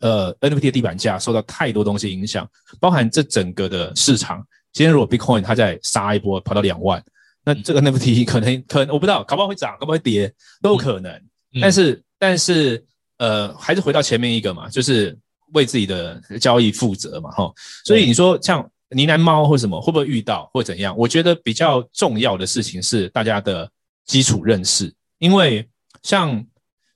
S2: 呃，NFT 的地板价受到太多东西影响，包含这整个的市场。今天如果 Bitcoin 它再杀一波跑到两万，那这个 NFT 可能可能我不知道，搞不好会涨，搞不好会跌，都有可能。嗯、但是但是呃，还是回到前面一个嘛，就是为自己的交易负责嘛，哈。所以你说像。呢喃猫或什么会不会遇到或怎样？我觉得比较重要的事情是大家的基础认识，因为像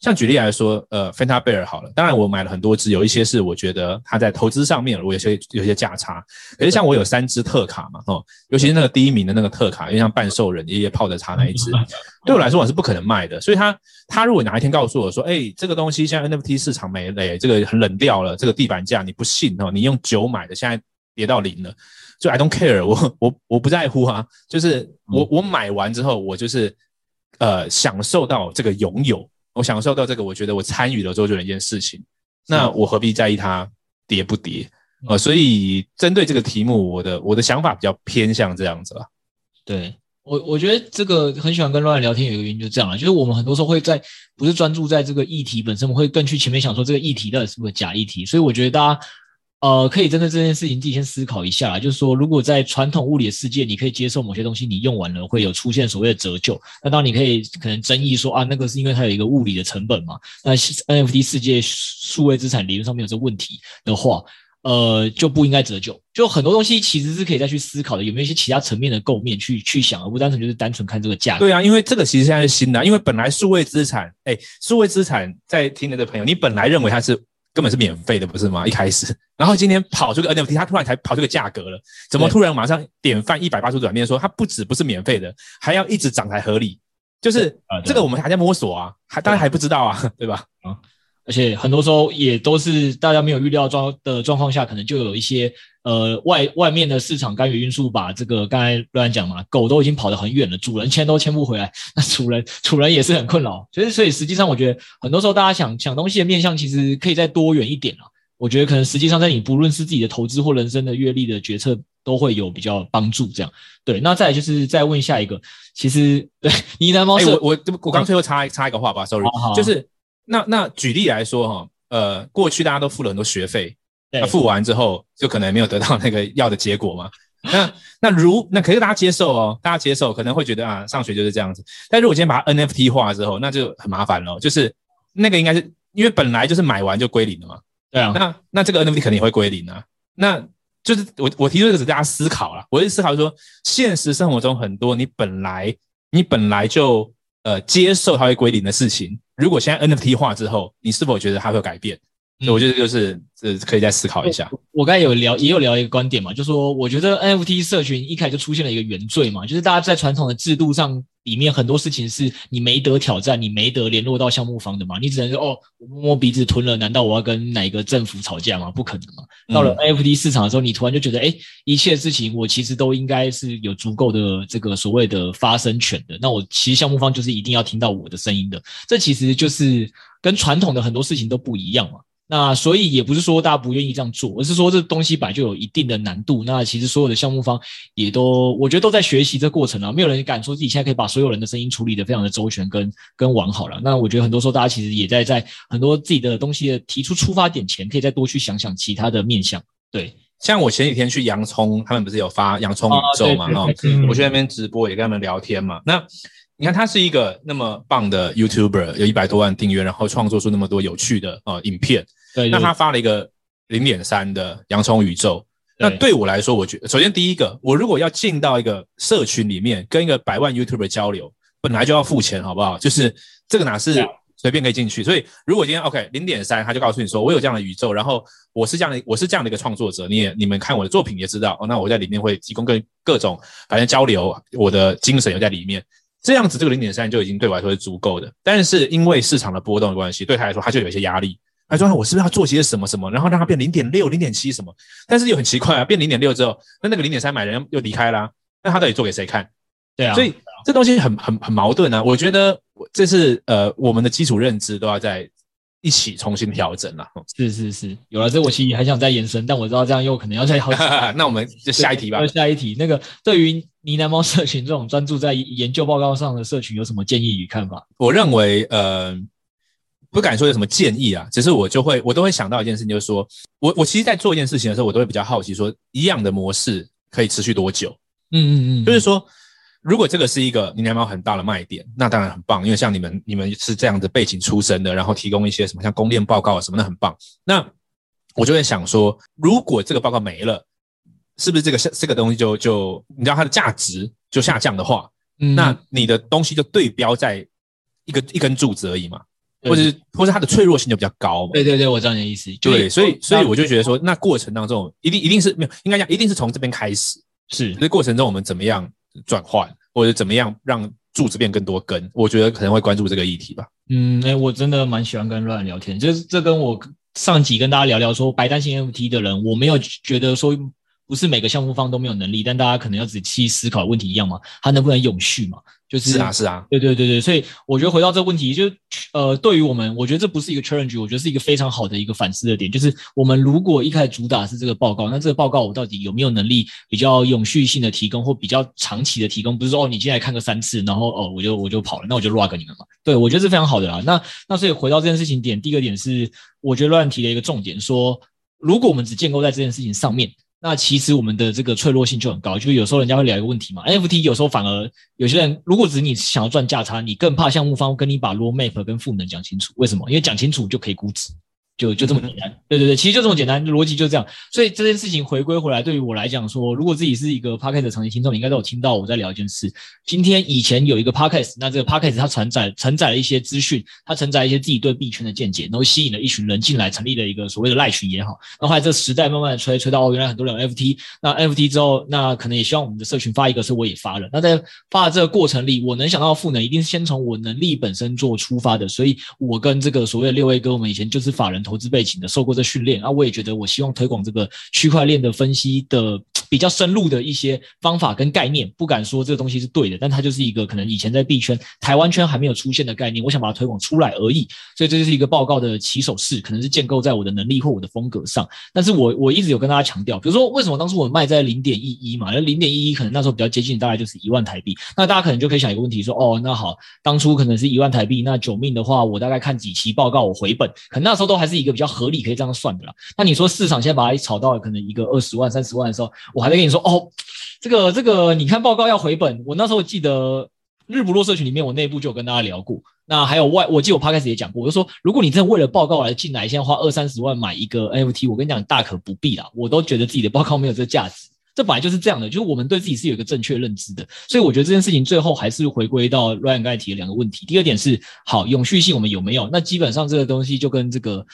S2: 像举例来说，呃，芬塔贝尔好了，当然我买了很多只，有一些是我觉得它在投资上面我有些有些价差，可是像我有三只特卡嘛，哦，尤其是那个第一名的那个特卡，因为像半兽人爷爷泡的茶那一只，对我来说我是不可能卖的，所以他他如果哪一天告诉我说，哎，这个东西现在 NFT 市场没了，这个很冷掉了，这个地板价你不信哦，你用九买的现在。跌到零了，就 I don't care，我我我不在乎啊，就是我我买完之后，我就是呃享受到这个拥有，我享受到这个，我觉得我参与了周杰伦一件事情，那我何必在意它跌不跌？呃，所以针对这个题目，我的我的想法比较偏向这样子吧。
S3: 对我，我觉得这个很喜欢跟 Ryan 聊天，有一个原因就是这样了，就是我们很多时候会在不是专注在这个议题本身，我们会更去前面想说这个议题到底是不是假议题，所以我觉得大家。呃，可以针对这件事情自己先思考一下啦，就是说，如果在传统物理的世界，你可以接受某些东西你用完了会有出现所谓的折旧，那当你可以可能争议说啊，那个是因为它有一个物理的成本嘛？那 NFT 世界数位资产理论上面有这问题的话，呃，就不应该折旧。就很多东西其实是可以再去思考的，有没有一些其他层面的构面去去想，而不单纯就是单纯看这个价格。
S2: 对啊，因为这个其实现在是新的，因为本来数位资产，哎，数位资产在听的这朋友，你本来认为它是。根本是免费的，不是吗？一开始，然后今天跑出个 NFT，它突然才跑出个价格了，怎么突然马上典范一百八十度转变，说它不止不是免费的，还要一直涨才合理？就是这个我们还在摸索啊，还大家还不知道啊，对吧？啊。
S3: 而且很多时候也都是大家没有预料状的状况下，可能就有一些呃外外面的市场干预因素，把这个刚才乱讲嘛，狗都已经跑得很远了，主人牵都牵不回来，那主人主人也是很困扰。所以所以实际上，我觉得很多时候大家想想东西的面向，其实可以再多远一点啊。我觉得可能实际上在你不论是自己的投资或人生的阅历的决策，都会有比较帮助。这样对，那再来就是再问下一个，其实对呢喃猫，
S2: 我我我刚最后插插一个话吧，sorry，好好就是。那那举例来说哈，呃，过去大家都付了很多学费，那付完之后就可能没有得到那个要的结果嘛。那那如那可是大家接受哦，大家接受可能会觉得啊，上学就是这样子。但如果今天把它 NFT 化之后，那就很麻烦了，就是那个应该是因为本来就是买完就归零了嘛。对啊，那那这个 NFT 肯定也会归零啊。那就是我我提出这个是大家思考了，我是思考说，现实生活中很多你本来你本来就呃接受它会归零的事情。如果现在 NFT 化之后，你是否觉得它会有改变？所以我觉得就是这，可以再思考一下。
S3: 我，刚才有聊，也有聊一个观点嘛，就是说我觉得 NFT 社群一开始就出现了一个原罪嘛，就是大家在传统的制度上里面很多事情是你没得挑战，你没得联络到项目方的嘛，你只能说哦，我摸摸鼻子吞了，难道我要跟哪个政府吵架吗？不可能嘛。到了 NFT 市场的时候，你突然就觉得，哎，一切事情我其实都应该是有足够的这个所谓的发声权的。那我其实项目方就是一定要听到我的声音的，这其实就是跟传统的很多事情都不一样嘛。那所以也不是说大家不愿意这样做，而是说这东西本来就有一定的难度。那其实所有的项目方也都，我觉得都在学习这过程啊，没有人敢说自己现在可以把所有人的声音处理得非常的周全跟跟完好了。那我觉得很多时候大家其实也在在很多自己的东西的提出出发点前，可以再多去想想其他的面向。对，
S2: 像我前几天去洋葱，他们不是有发洋葱宇宙嘛？哈，我去那边直播也跟他们聊天嘛。那你看他是一个那么棒的 YouTuber，有一百多万订阅，然后创作出那么多有趣的呃影片。对，那他发了一个零点三的洋葱宇宙。那对我来说，我觉得首先第一个，我如果要进到一个社群里面，跟一个百万 YouTuber 交流，本来就要付钱，好不好？就是这个哪是随便可以进去。所以如果今天 OK 零点三，他就告诉你说，我有这样的宇宙，然后我是这样的，我是这样的一个创作者，你也你们看我的作品也知道，哦，那我在里面会提供各各种反正交流，我的精神也在里面，这样子这个零点三就已经对我来说是足够的。但是因为市场的波动的关系，对他来说他就有一些压力。他说：“我是不是要做些什么什么，然后让它变零点六、零点七什么？但是又很奇怪啊，变零点六之后，那那个零点三买人又离开了，那他到底做给谁看？对啊，所以这东西很很很矛盾啊。我觉得这是呃我们的基础认知都要在一起重新调整了。
S3: 是是是，有了这我其实还想再延伸，但我知道这样又可能要再好几。
S2: 那我们就下一题吧。
S3: 下一题，那个对于呢喃猫社群这种专注在研究报告上的社群有什么建议与看法？
S2: 我认为呃。不敢说有什么建议啊，只是我就会我都会想到一件事情，就是说我我其实，在做一件事情的时候，我都会比较好奇，说一样的模式可以持续多久？
S3: 嗯嗯嗯，
S2: 就是说，如果这个是一个呢喃猫很大的卖点，那当然很棒，因为像你们你们是这样的背景出身的，然后提供一些什么像供链报告啊什么的很棒。那我就会想说，如果这个报告没了，是不是这个这个东西就就你知道它的价值就下降的话，嗯，那你的东西就对标在一个一根柱子而已嘛？或者是，或者它的脆弱性就比较高嘛。
S3: 对对对，我知道你的意思。
S2: 对，所以所以我就觉得说，那过程当中一定一定是没有，应该讲一定是从这边开始。
S3: 是，
S2: 那过程中我们怎么样转换，或者怎么样让柱子变更多根？我觉得可能会关注这个议题吧。
S3: 嗯，哎，我真的蛮喜欢跟 Ryan 聊天，就是这跟我上集跟大家聊聊说白单性 NFT 的人，我没有觉得说不是每个项目方都没有能力，但大家可能要仔细思考问题一样嘛，它能不能永续嘛？就是，
S2: 是啊，是啊，
S3: 对对对对，所以我觉得回到这个问题，就呃，对于我们，我觉得这不是一个 challenge，我觉得是一个非常好的一个反思的点，就是我们如果一开始主打是这个报告，那这个报告我到底有没有能力比较永续性的提供，或比较长期的提供？不是说哦，你进来看个三次，然后哦，我就我就跑了，那我就 rug 你们嘛。对，我觉得是非常好的啦。那那所以回到这件事情点，第一个点是，我觉得乱提的一个重点，说如果我们只建构在这件事情上面。那其实我们的这个脆弱性就很高，就有时候人家会聊一个问题嘛，NFT 有时候反而有些人如果只是你想要赚价差，你更怕项目方跟你把 roadmap 跟赋能讲清楚，为什么？因为讲清楚就可以估值。就就这么简单，对对对，其实就这么简单，逻辑就这样。所以这件事情回归回来，对于我来讲说，如果自己是一个 Podcast 的长期听众，你应该都有听到我在聊一件事。今天以前有一个 Podcast，那这个 Podcast 它承载承载了一些资讯，它承载一些自己对币圈的见解，然后吸引了一群人进来，成立了一个所谓的赖群也好。那后来这时代慢慢的吹吹到哦，原来很多人有 NFT，那 NFT 之后，那可能也希望我们的社群发一个，所以我也发了。那在发的这个过程里，我能想到的赋能，一定是先从我能力本身做出发的。所以我跟这个所谓的六位哥，我们以前就是法人投资背景的，受。过这训练啊，我也觉得，我希望推广这个区块链的分析的比较深入的一些方法跟概念。不敢说这个东西是对的，但它就是一个可能以前在币圈、台湾圈还没有出现的概念。我想把它推广出来而已。所以这就是一个报告的起手式，可能是建构在我的能力或我的风格上。但是我我一直有跟大家强调，比如说为什么当初我卖在零点一一嘛，那零点一一可能那时候比较接近，大概就是一万台币。那大家可能就可以想一个问题说，哦，那好，当初可能是一万台币，那九命的话，我大概看几期报告，我回本，可能那时候都还是一个比较合理可以。这样算的啦。那你说市场现在把它炒到可能一个二十万、三十万的时候，我还在跟你说哦，这个这个，你看报告要回本。我那时候记得日不落社群里面，我内部就有跟大家聊过。那还有外，我记得我 Podcast 也讲过，我就说，如果你真的为了报告来进来，现在花二三十万买一个 NFT，我跟你讲大可不必啦。我都觉得自己的报告没有这个价值。这本来就是这样的，就是我们对自己是有一个正确认知的。所以我觉得这件事情最后还是回归到 Ryan 刚才提的两个问题。第二点是，好，永续性我们有没有？那基本上这个东西就跟这个。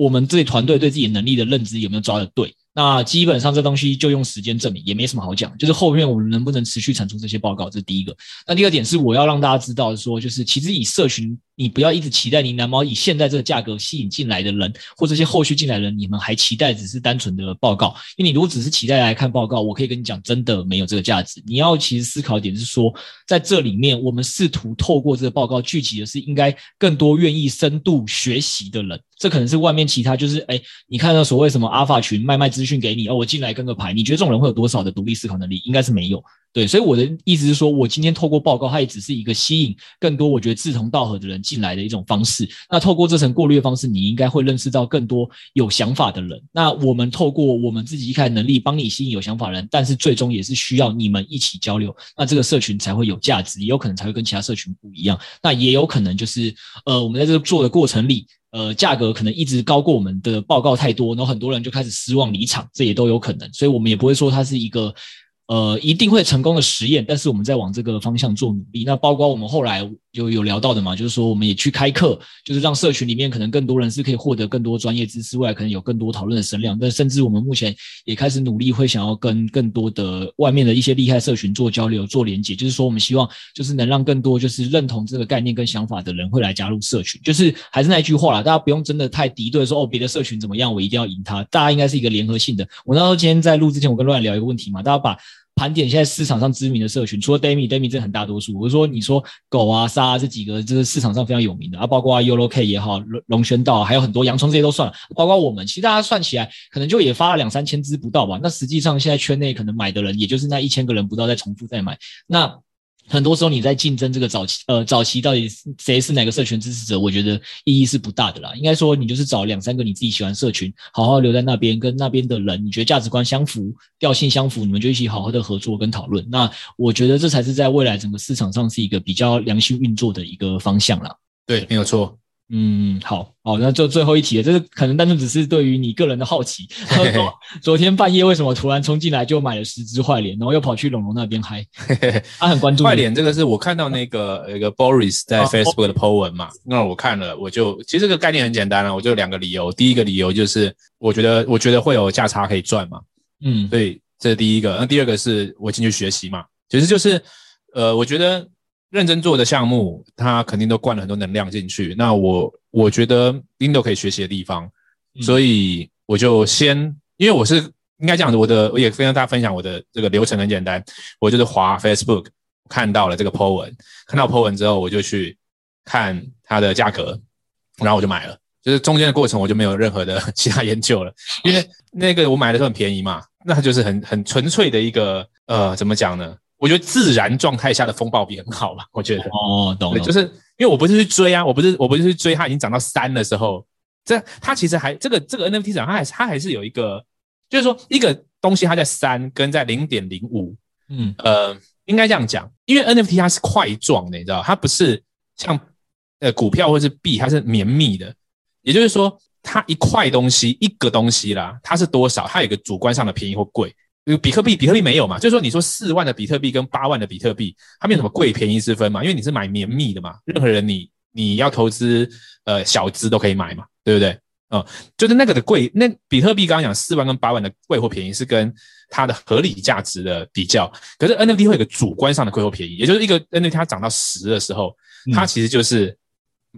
S3: 我们自己团队对自己能力的认知有没有抓得对？那基本上这东西就用时间证明，也没什么好讲。就是后面我们能不能持续产出这些报告，这是第一个。那第二点是我要让大家知道说，就是其实以社群。你不要一直期待呢喃猫以现在这个价格吸引进来的人，或这些后续进来的人，你们还期待只是单纯的报告？因为你如果只是期待来看报告，我可以跟你讲，真的没有这个价值。你要其实思考一点是说，在这里面，我们试图透过这个报告聚集的是应该更多愿意深度学习的人。这可能是外面其他就是，哎，你看到所谓什么阿法群卖卖资讯给你，哦，我进来跟个牌，你觉得这种人会有多少的独立思考能力？应该是没有。对，所以我的意思是说，我今天透过报告，它也只是一个吸引更多我觉得志同道合的人进来的一种方式。那透过这层过滤的方式，你应该会认识到更多有想法的人。那我们透过我们自己一开始能力，帮你吸引有想法的人，但是最终也是需要你们一起交流，那这个社群才会有价值，也有可能才会跟其他社群不一样。那也有可能就是，呃，我们在这个做的过程里，呃，价格可能一直高过我们的报告太多，然后很多人就开始失望离场，这也都有可能。所以我们也不会说它是一个。呃，一定会成功的实验，但是我们在往这个方向做努力。那包括我们后来有有聊到的嘛，就是说我们也去开课，就是让社群里面可能更多人是可以获得更多专业知识外，可能有更多讨论的声量。但甚至我们目前也开始努力，会想要跟更多的外面的一些厉害社群做交流、做连接。就是说，我们希望就是能让更多就是认同这个概念跟想法的人会来加入社群。就是还是那句话啦，大家不用真的太敌对，说哦别的社群怎么样，我一定要赢他。大家应该是一个联合性的。我那时候今天在录之前，我跟乱聊一个问题嘛，大家把。盘点现在市场上知名的社群，除了 Demi，Demi 这很大多数。我是说，你说狗啊、沙啊这几个，就是市场上非常有名的啊，包括 YOLOK 也好，龙龙轩道，还有很多洋葱这些都算了，包括我们，其实大家算起来，可能就也发了两三千只不到吧。那实际上现在圈内可能买的人，也就是那一千个人不到在重复在买。那很多时候你在竞争这个早期，呃，早期到底谁是哪个社群支持者，我觉得意义是不大的啦。应该说，你就是找两三个你自己喜欢社群，好好留在那边，跟那边的人，你觉得价值观相符、调性相符，你们就一起好好的合作跟讨论。那我觉得这才是在未来整个市场上是一个比较良性运作的一个方向啦。
S2: 对，没有错。
S3: 嗯，好，好，那就最后一题了，这是可能单纯只是对于你个人的好奇。昨昨天半夜为什么突然冲进来就买了十只坏脸，然后又跑去龙龙那边嗨？他很关注
S2: 坏脸，这个是我看到那个一个 Boris 在 Facebook 的 po 文嘛，啊、那我看了，我就其实这个概念很简单啊，我就两个理由，第一个理由就是我觉得我觉得会有价差可以赚嘛，嗯，对，这是第一个，那第二个是我进去学习嘛，其实就是呃，我觉得。认真做的项目，他肯定都灌了很多能量进去。那我我觉得 Lindo 可以学习的地方，嗯、所以我就先，因为我是应该这样子，我的我也跟大家分享我的这个流程很简单，我就是滑 Facebook 看到了这个 po 文，看到 po 文之后，我就去看它的价格，然后我就买了。就是中间的过程我就没有任何的 其他研究了，因为那个我买的时候很便宜嘛，那就是很很纯粹的一个呃，怎么讲呢？我觉得自然状态下的风暴比很好吧，我觉得。
S3: 哦，懂了，
S2: 就是因为我不是去追啊，我不是我不是去追它已经涨到三的时候，这它其实还这个这个 NFT 涨，它还是它还是有一个，就是说一个东西它在三跟在零点零五，嗯。呃，应该这样讲，因为 NFT 它是块状的，你知道，它不是像呃股票或是币，它是绵密的，也就是说它一块东西一个东西啦，它是多少，它有一个主观上的便宜或贵。比特币，比特币没有嘛？就是说，你说四万的比特币跟八万的比特币，它没有什么贵便宜之分嘛？因为你是买绵密的嘛，任何人你你要投资，呃，小资都可以买嘛，对不对？哦、嗯，就是那个的贵，那比特币刚刚讲四万跟八万的贵或便宜是跟它的合理价值的比较，可是 NFT 会有个主观上的贵或便宜，也就是一个 NFT 它涨到十的时候，它其实就是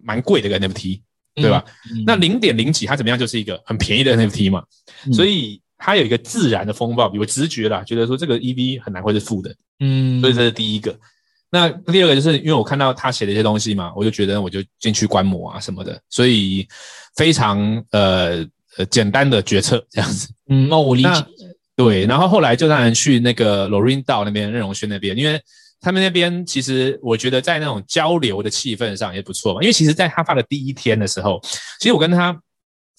S2: 蛮贵的一个 NFT，对吧？嗯嗯、那零点零几它怎么样？就是一个很便宜的 NFT 嘛，嗯、所以。它有一个自然的风暴，比如直觉啦，觉得说这个 EV 很难会是负的，嗯，所以这是第一个。那第二个就是因为我看到他写的一些东西嘛，我就觉得我就进去观摩啊什么的，所以非常呃呃简单的决策这样子。
S3: 嗯，那我理解。
S2: 对，然后后来就让人去那个 Lauryn DAO 那边，任荣轩那边，因为他们那边其实我觉得在那种交流的气氛上也不错嘛，因为其实在他发的第一天的时候，其实我跟他。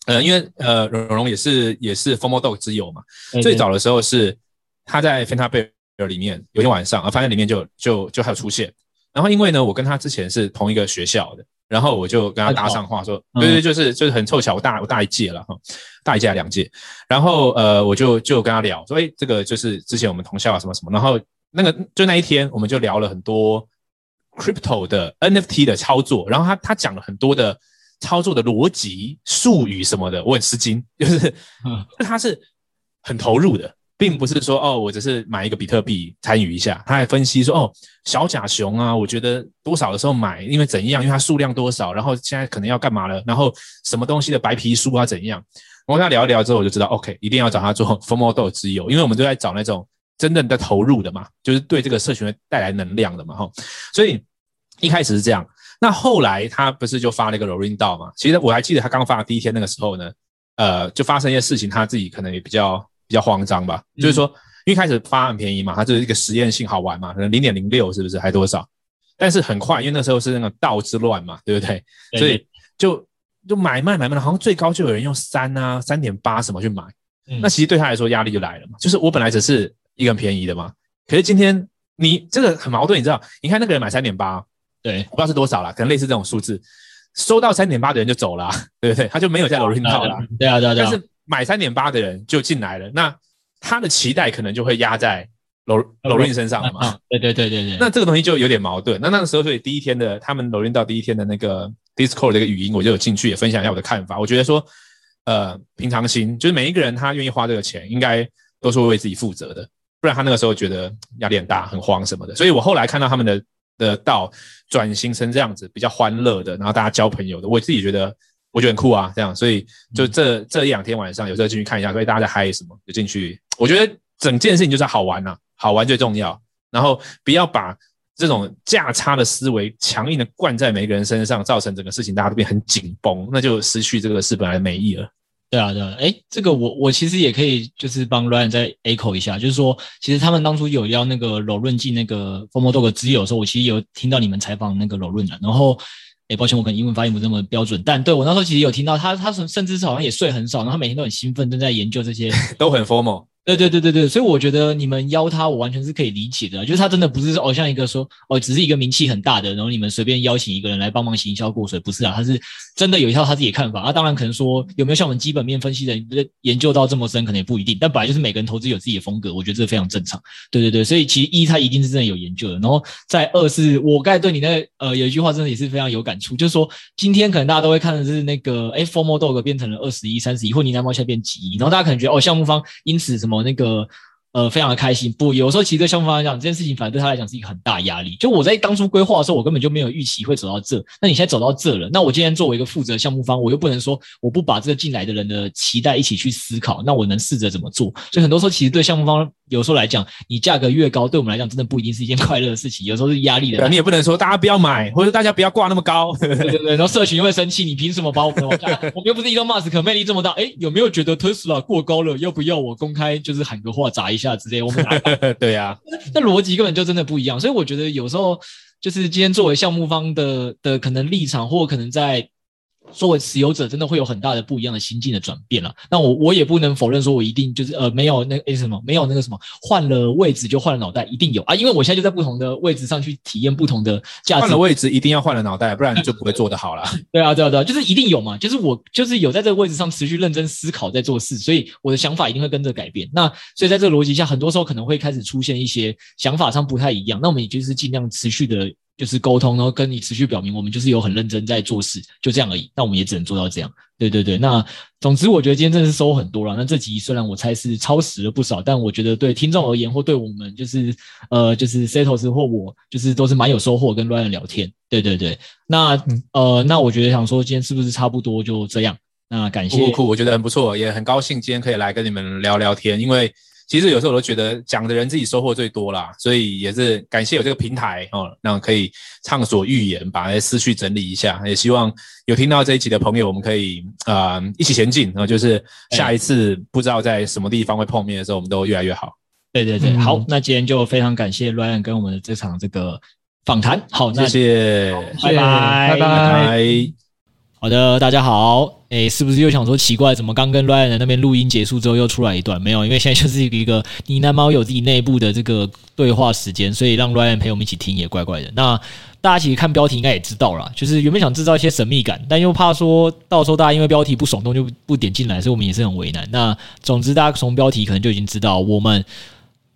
S2: 呃，因为呃，荣荣也是也是 FOMO Dog 之友嘛。最早的时候是他在 Phanta Bear 里面，有一天晚上啊，发现里面就就就还有出现。然后因为呢，我跟他之前是同一个学校的，然后我就跟他搭上话说，对对，就是就是很凑巧，我大我大一届了哈，大一届还两届。然后呃，我就就跟他聊说，诶，这个就是之前我们同校啊什么什么。然后那个就那一天，我们就聊了很多 Crypto 的 NFT 的操作，然后他他讲了很多的。操作的逻辑、术语什么的，我很吃惊。就是，他是很投入的，并不是说哦，我只是买一个比特币参与一下。他还分析说，哦，小甲熊啊，我觉得多少的时候买，因为怎样？因为它数量多少，然后现在可能要干嘛了？然后什么东西的白皮书啊怎样？我跟他聊一聊之后，我就知道，OK，一定要找他做 FOMO Dog 之友，因为我们都在找那种真正的投入的嘛，就是对这个社群带来能量的嘛，哈。所以一开始是这样。那后来他不是就发了一个 Lauryn DAO 嘛？其实我还记得他刚发的第一天那个时候呢，呃，就发生一些事情，他自己可能也比较比较慌张吧。嗯、就是说，因为开始发很便宜嘛，它就是一个实验性好玩嘛，可能零点零六是不是还多少？但是很快，因为那时候是那个道之乱嘛，对不对？所以就就买卖买卖，好像最高就有人用三啊三点八什么去买。嗯、那其实对他来说压力就来了嘛，就是我本来只是一个很便宜的嘛，可是今天你这个很矛盾，你知道？你看那个人买三点八。对，我不知道是多少啦，可能类似这种数字，收到三点八的人就走了，对不对？他就没有在 Lauryn DAO 了，
S3: 对啊，对啊，对啊。
S2: 但是买三点八的人就进来了，那他的期待可能就会压在 Lauryn 身上了嘛？
S3: 对对对对对。
S2: 那这个东西就有点矛盾。那那个时候，所以第一天的他们 Lauryn DAO 第一天的那个 Discord 的一个语音，我就有进去也分享一下我的看法。我觉得说，呃，平常心，就是每一个人他愿意花这个钱，应该都是会为自己负责的，不然他那个时候觉得压力很大、很慌什么的。所以我后来看到他们的。的道转型成这样子比较欢乐的，然后大家交朋友的，我自己觉得我觉得很酷啊，这样，所以就这、嗯、这一两天晚上有时候进去看一下，所以大家在嗨什么就进去，我觉得整件事情就是好玩呐、啊，好玩最重要，然后不要把这种价差的思维强硬的灌在每个人身上，造成整个事情大家都变很紧绷，那就失去这个事本来的美意了。
S3: 对啊，对啊，哎，这个我我其实也可以就是帮 Ryan 再 echo 一下，就是说，其实他们当初有要那个柔润剂那个 Formo Dog 只有的时候，我其实有听到你们采访那个柔润的，然后。哎，抱歉，我可能英文发音不那么标准，但对我那时候其实有听到他，他甚甚至是好像也睡很少，然后每天都很兴奋，正在研究这些，
S2: 都很 formal。
S3: 对对对对对，所以我觉得你们邀他，我完全是可以理解的。就是他真的不是说哦，像一个说哦，只是一个名气很大的，然后你们随便邀请一个人来帮忙行销过水，不是啊？他是真的有一套他自己的看法。啊，当然可能说有没有像我们基本面分析的研究到这么深，可能也不一定。但本来就是每个人投资有自己的风格，我觉得这非常正常。对对对，所以其实一他一定是真的有研究的。然后在二是我刚才对你那呃有一句话真的也是非常有感触，就是说今天可能大家都会看的是那个哎，formal Dog 变成了二十一、三十一，或你那猫现在变几亿，然后大家可能觉得哦，项目方因此什么我那个。呃，非常的开心。不，有时候其实对项目方来讲，这件事情反而对他来讲是一个很大压力。就我在当初规划的时候，我根本就没有预期会走到这。那你现在走到这了，那我今天作为一个负责项目方，我又不能说我不把这个进来的人的期待一起去思考。那我能试着怎么做？所以很多时候，其实对项目方有时候来讲，你价格越高，对我们来讲真的不一定是一件快乐的事情。有时候是压力的。
S2: 对，你也不能说大家不要买，或者大家不要挂那么高。
S3: 对对对，然后社群又会生气，你凭什么把我们往下？我们又不是 Elon Musk，魅力这么大。哎，有没有觉得 Tesla 过高了？要不要我公开就是喊个话砸一下之类？我们来。
S2: 对呀、啊，
S3: 那逻辑根本就真的不一样，所以我觉得有时候就是今天作为项目方的的可能立场，或可能在。作为持有者，真的会有很大的不一样的心境的转变了。那我我也不能否认说，我一定就是呃没有那个诶什么，没有那个什么换了位置就换了脑袋，一定有啊，因为我现在就在不同的位置上去体验不同的价值。
S2: 换了位置一定要换了脑袋，不然就不会做得好了。
S3: 对啊，对啊，对啊，就是一定有嘛，就是我就是有在这个位置上持续认真思考在做事，所以我的想法一定会跟着改变。那所以在这个逻辑下，很多时候可能会开始出现一些想法上不太一样。那我们也就是尽量持续的。就是沟通，然后跟你持续表明，我们就是有很认真在做事，就这样而已。那我们也只能做到这样。对对对，那总之我觉得今天真的是收获很多了。那这集虽然我猜是超时了不少，但我觉得对听众而言，或对我们就是呃就是 Setos 或我，就是都是蛮有收获。跟 Ryan 聊天，对对对。那呃那我觉得想说，今天是不是差不多就这样？那感谢，酷
S2: 酷，我觉得很不错，也很高兴今天可以来跟你们聊聊天，因为。其实有时候我都觉得讲的人自己收获最多啦，所以也是感谢有这个平台哦，让可以畅所欲言，把那些思绪整理一下。也希望有听到这一集的朋友，我们可以啊、呃、一起前进啊、哦，就是下一次不知道在什么地方会碰面的时候，我们都越来越好。
S3: 对对对，嗯、好，那今天就非常感谢 Ryan 跟我们的这场这个访谈。好，那
S2: 谢谢，
S3: 拜拜，
S1: 拜拜。
S3: 好的，大家好。诶，是不是又想说奇怪，怎么刚跟 Ryan 的那边录音结束之后又出来一段？没有，因为现在就是一个呢喃猫有自己内部的这个对话时间，所以让 Ryan 陪我们一起听也怪怪的。那大家其实看标题应该也知道了，就是原本想制造一些神秘感，但又怕说到时候大家因为标题不耸动就不点进来，所以我们也是很为难。那总之大家从标题可能就已经知道，我们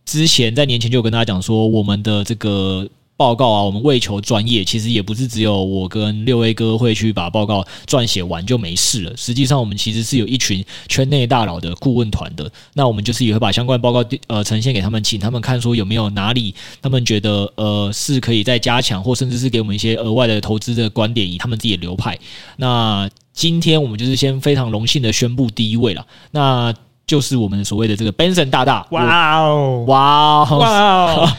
S3: 之前在年前就有跟大家讲说，我们的这个。报告啊，我们为求专业，其实也不是只有我跟六 A 哥会去把报告撰写完就没事了。实际上，我们其实是有一群圈内大佬的顾问团的。那我们就是也会把相关报告呃呈现给他们，请他们看说有没有哪里他们觉得呃是可以再加强，或甚至是给我们一些额外的投资的观点，以他们自己的流派。那今天我们就是先非常荣幸的宣布第一位了。那。就是我们所谓的这个 Benson 大大，
S1: 哇哦，
S3: 哇哦，
S1: 哇哦，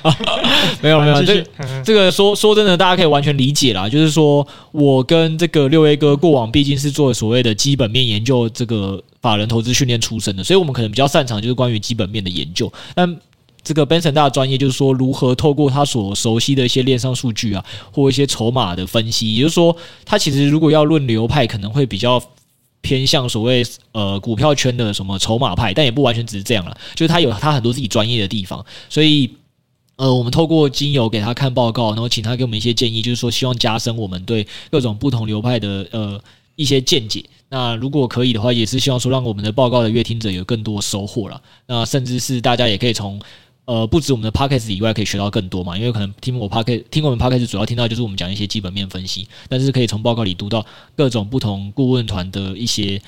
S3: 没 有没有，这这个说说真的，大家可以完全理解啦。就是说我跟这个六 A 哥过往毕竟是做所谓的基本面研究，这个法人投资训练出身的，所以我们可能比较擅长就是关于基本面的研究。但这个 Benson 大大专业就是说如何透过他所熟悉的一些链上数据啊，或一些筹码的分析，也就是说，他其实如果要论流派，可能会比较。偏向所谓呃股票圈的什么筹码派，但也不完全只是这样了，就是他有他很多自己专业的地方，所以呃我们透过精油给他看报告，然后请他给我们一些建议，就是说希望加深我们对各种不同流派的呃一些见解。那如果可以的话，也是希望说让我们的报告的阅听者有更多收获了。那甚至是大家也可以从。呃，不止我们的 podcast 以外，可以学到更多嘛。因为可能听我 podcast，听我们 podcast 主要听到就是我们讲一些基本面分析，但是可以从报告里读到各种不同顾问团的一些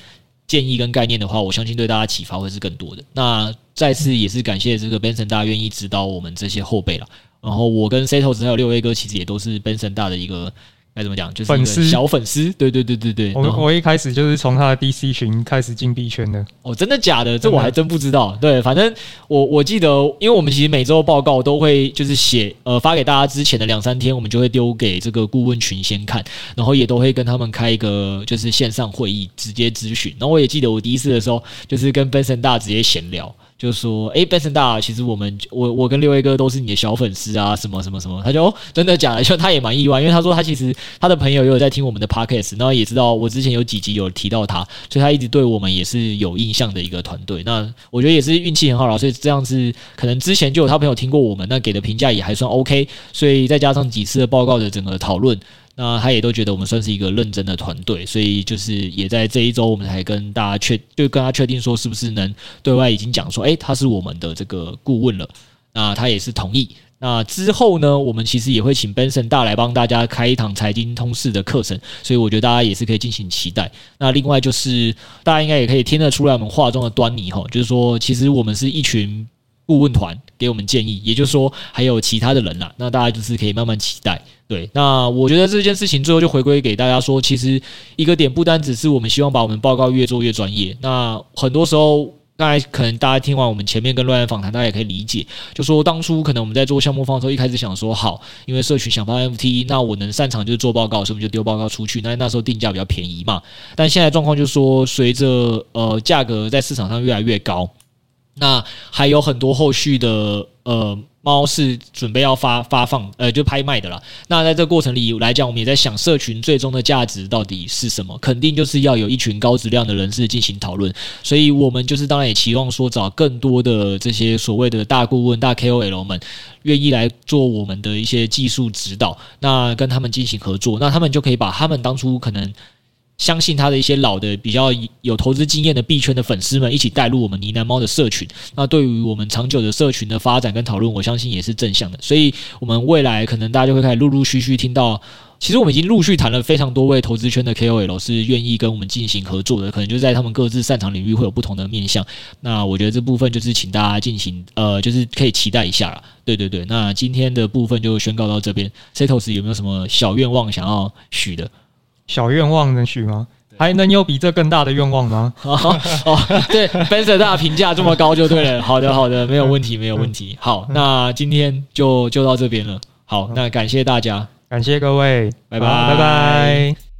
S3: 建议跟概念的话，我相信对大家启发会是更多的。那再次也是感谢这个 Benson 大愿意指导我们这些后辈了。然后我跟 Setos 还有六 A 哥其实也都是 Benson 大的一个该怎么讲？就是粉丝小粉丝，对对对对对。
S1: 我我一开始就是从他的 DC 群开始进币圈的。
S3: 哦，真的假的？这我还真不知道。对，反正我我记得，因为我们其实每周报告都会就是写呃发给大家之前的两三天，我们就会丢给这个顾问群先看，然后也都会跟他们开一个就是线上会议直接咨询。然后我也记得我第一次的时候，就是跟 Benson 大直接闲聊。就说，哎，Benson 大，其实我们我我跟六 A 哥都是你的小粉丝啊，什么什么什么，他就、真的假的？就他也蛮意外，因为他说他其实他的朋友也有在听我们的 Podcast，然后也知道我之前有几集有提到他，所以他一直对我们也是有印象的一个团队。那我觉得也是运气很好了，所以这样子可能之前就有他朋友听过我们，那给的评价也还算 OK，所以再加上几次的报告的整个讨论。那他也都觉得我们算是一个认真的团队，所以就是也在这一周，我们才跟大家确就跟他确定说，是不是能对外已经讲说，诶，他是我们的这个顾问了。那他也是同意。那之后呢，我们其实也会请 Benson 大来帮大家开一堂财经通识的课程，所以我觉得大家也是可以进行期待。那另外就是大家应该也可以听得出来我们话中的端倪哈，就是说其实我们是一群顾问团给我们建议，也就是说还有其他的人啦，那大家就是可以慢慢期待。对，那我觉得这件事情最后就回归给大家说，其实一个点不单只是我们希望把我们报告越做越专业。那很多时候，刚才可能大家听完我们前面跟乱谈访谈，大家也可以理解，就说当初可能我们在做项目方的时候，一开始想说好，因为社群想发 NFT，那我能擅长就是做报告，所以我们就丢报告出去。那那时候定价比较便宜嘛，但现在状况就是说，随着呃价格在市场上越来越高，那还有很多后续的呃。猫是准备要发发放，呃，就拍卖的啦。那在这个过程里来讲，我们也在想，社群最终的价值到底是什么？肯定就是要有一群高质量的人士进行讨论。所以，我们就是当然也期望说，找更多的这些所谓的大顾问、大 KOL 们，愿意来做我们的一些技术指导，那跟他们进行合作，那他们就可以把他们当初可能。相信他的一些老的比较有投资经验的币圈的粉丝们一起带入我们呢喃猫的社群，那对于我们长久的社群的发展跟讨论，我相信也是正向的。所以，我们未来可能大家就会开始陆陆续续听到，其实我们已经陆续谈了非常多位投资圈的 KOL 是愿意跟我们进行合作的，可能就在他们各自擅长领域会有不同的面向。那我觉得这部分就是请大家进行呃，就是可以期待一下啦。对对对，那今天的部分就宣告到这边。Setos 有没有什么小愿望想要许的？
S1: 小愿望能许吗？还能有比这更大的愿望吗？
S3: 哦，哦，对，Benson 大评价这么高就对了。好的，好的，没有问题，没有问题。好，那今天就就到这边了。好，那感谢大家，
S1: 感谢各位，
S3: 拜拜，
S1: 拜拜。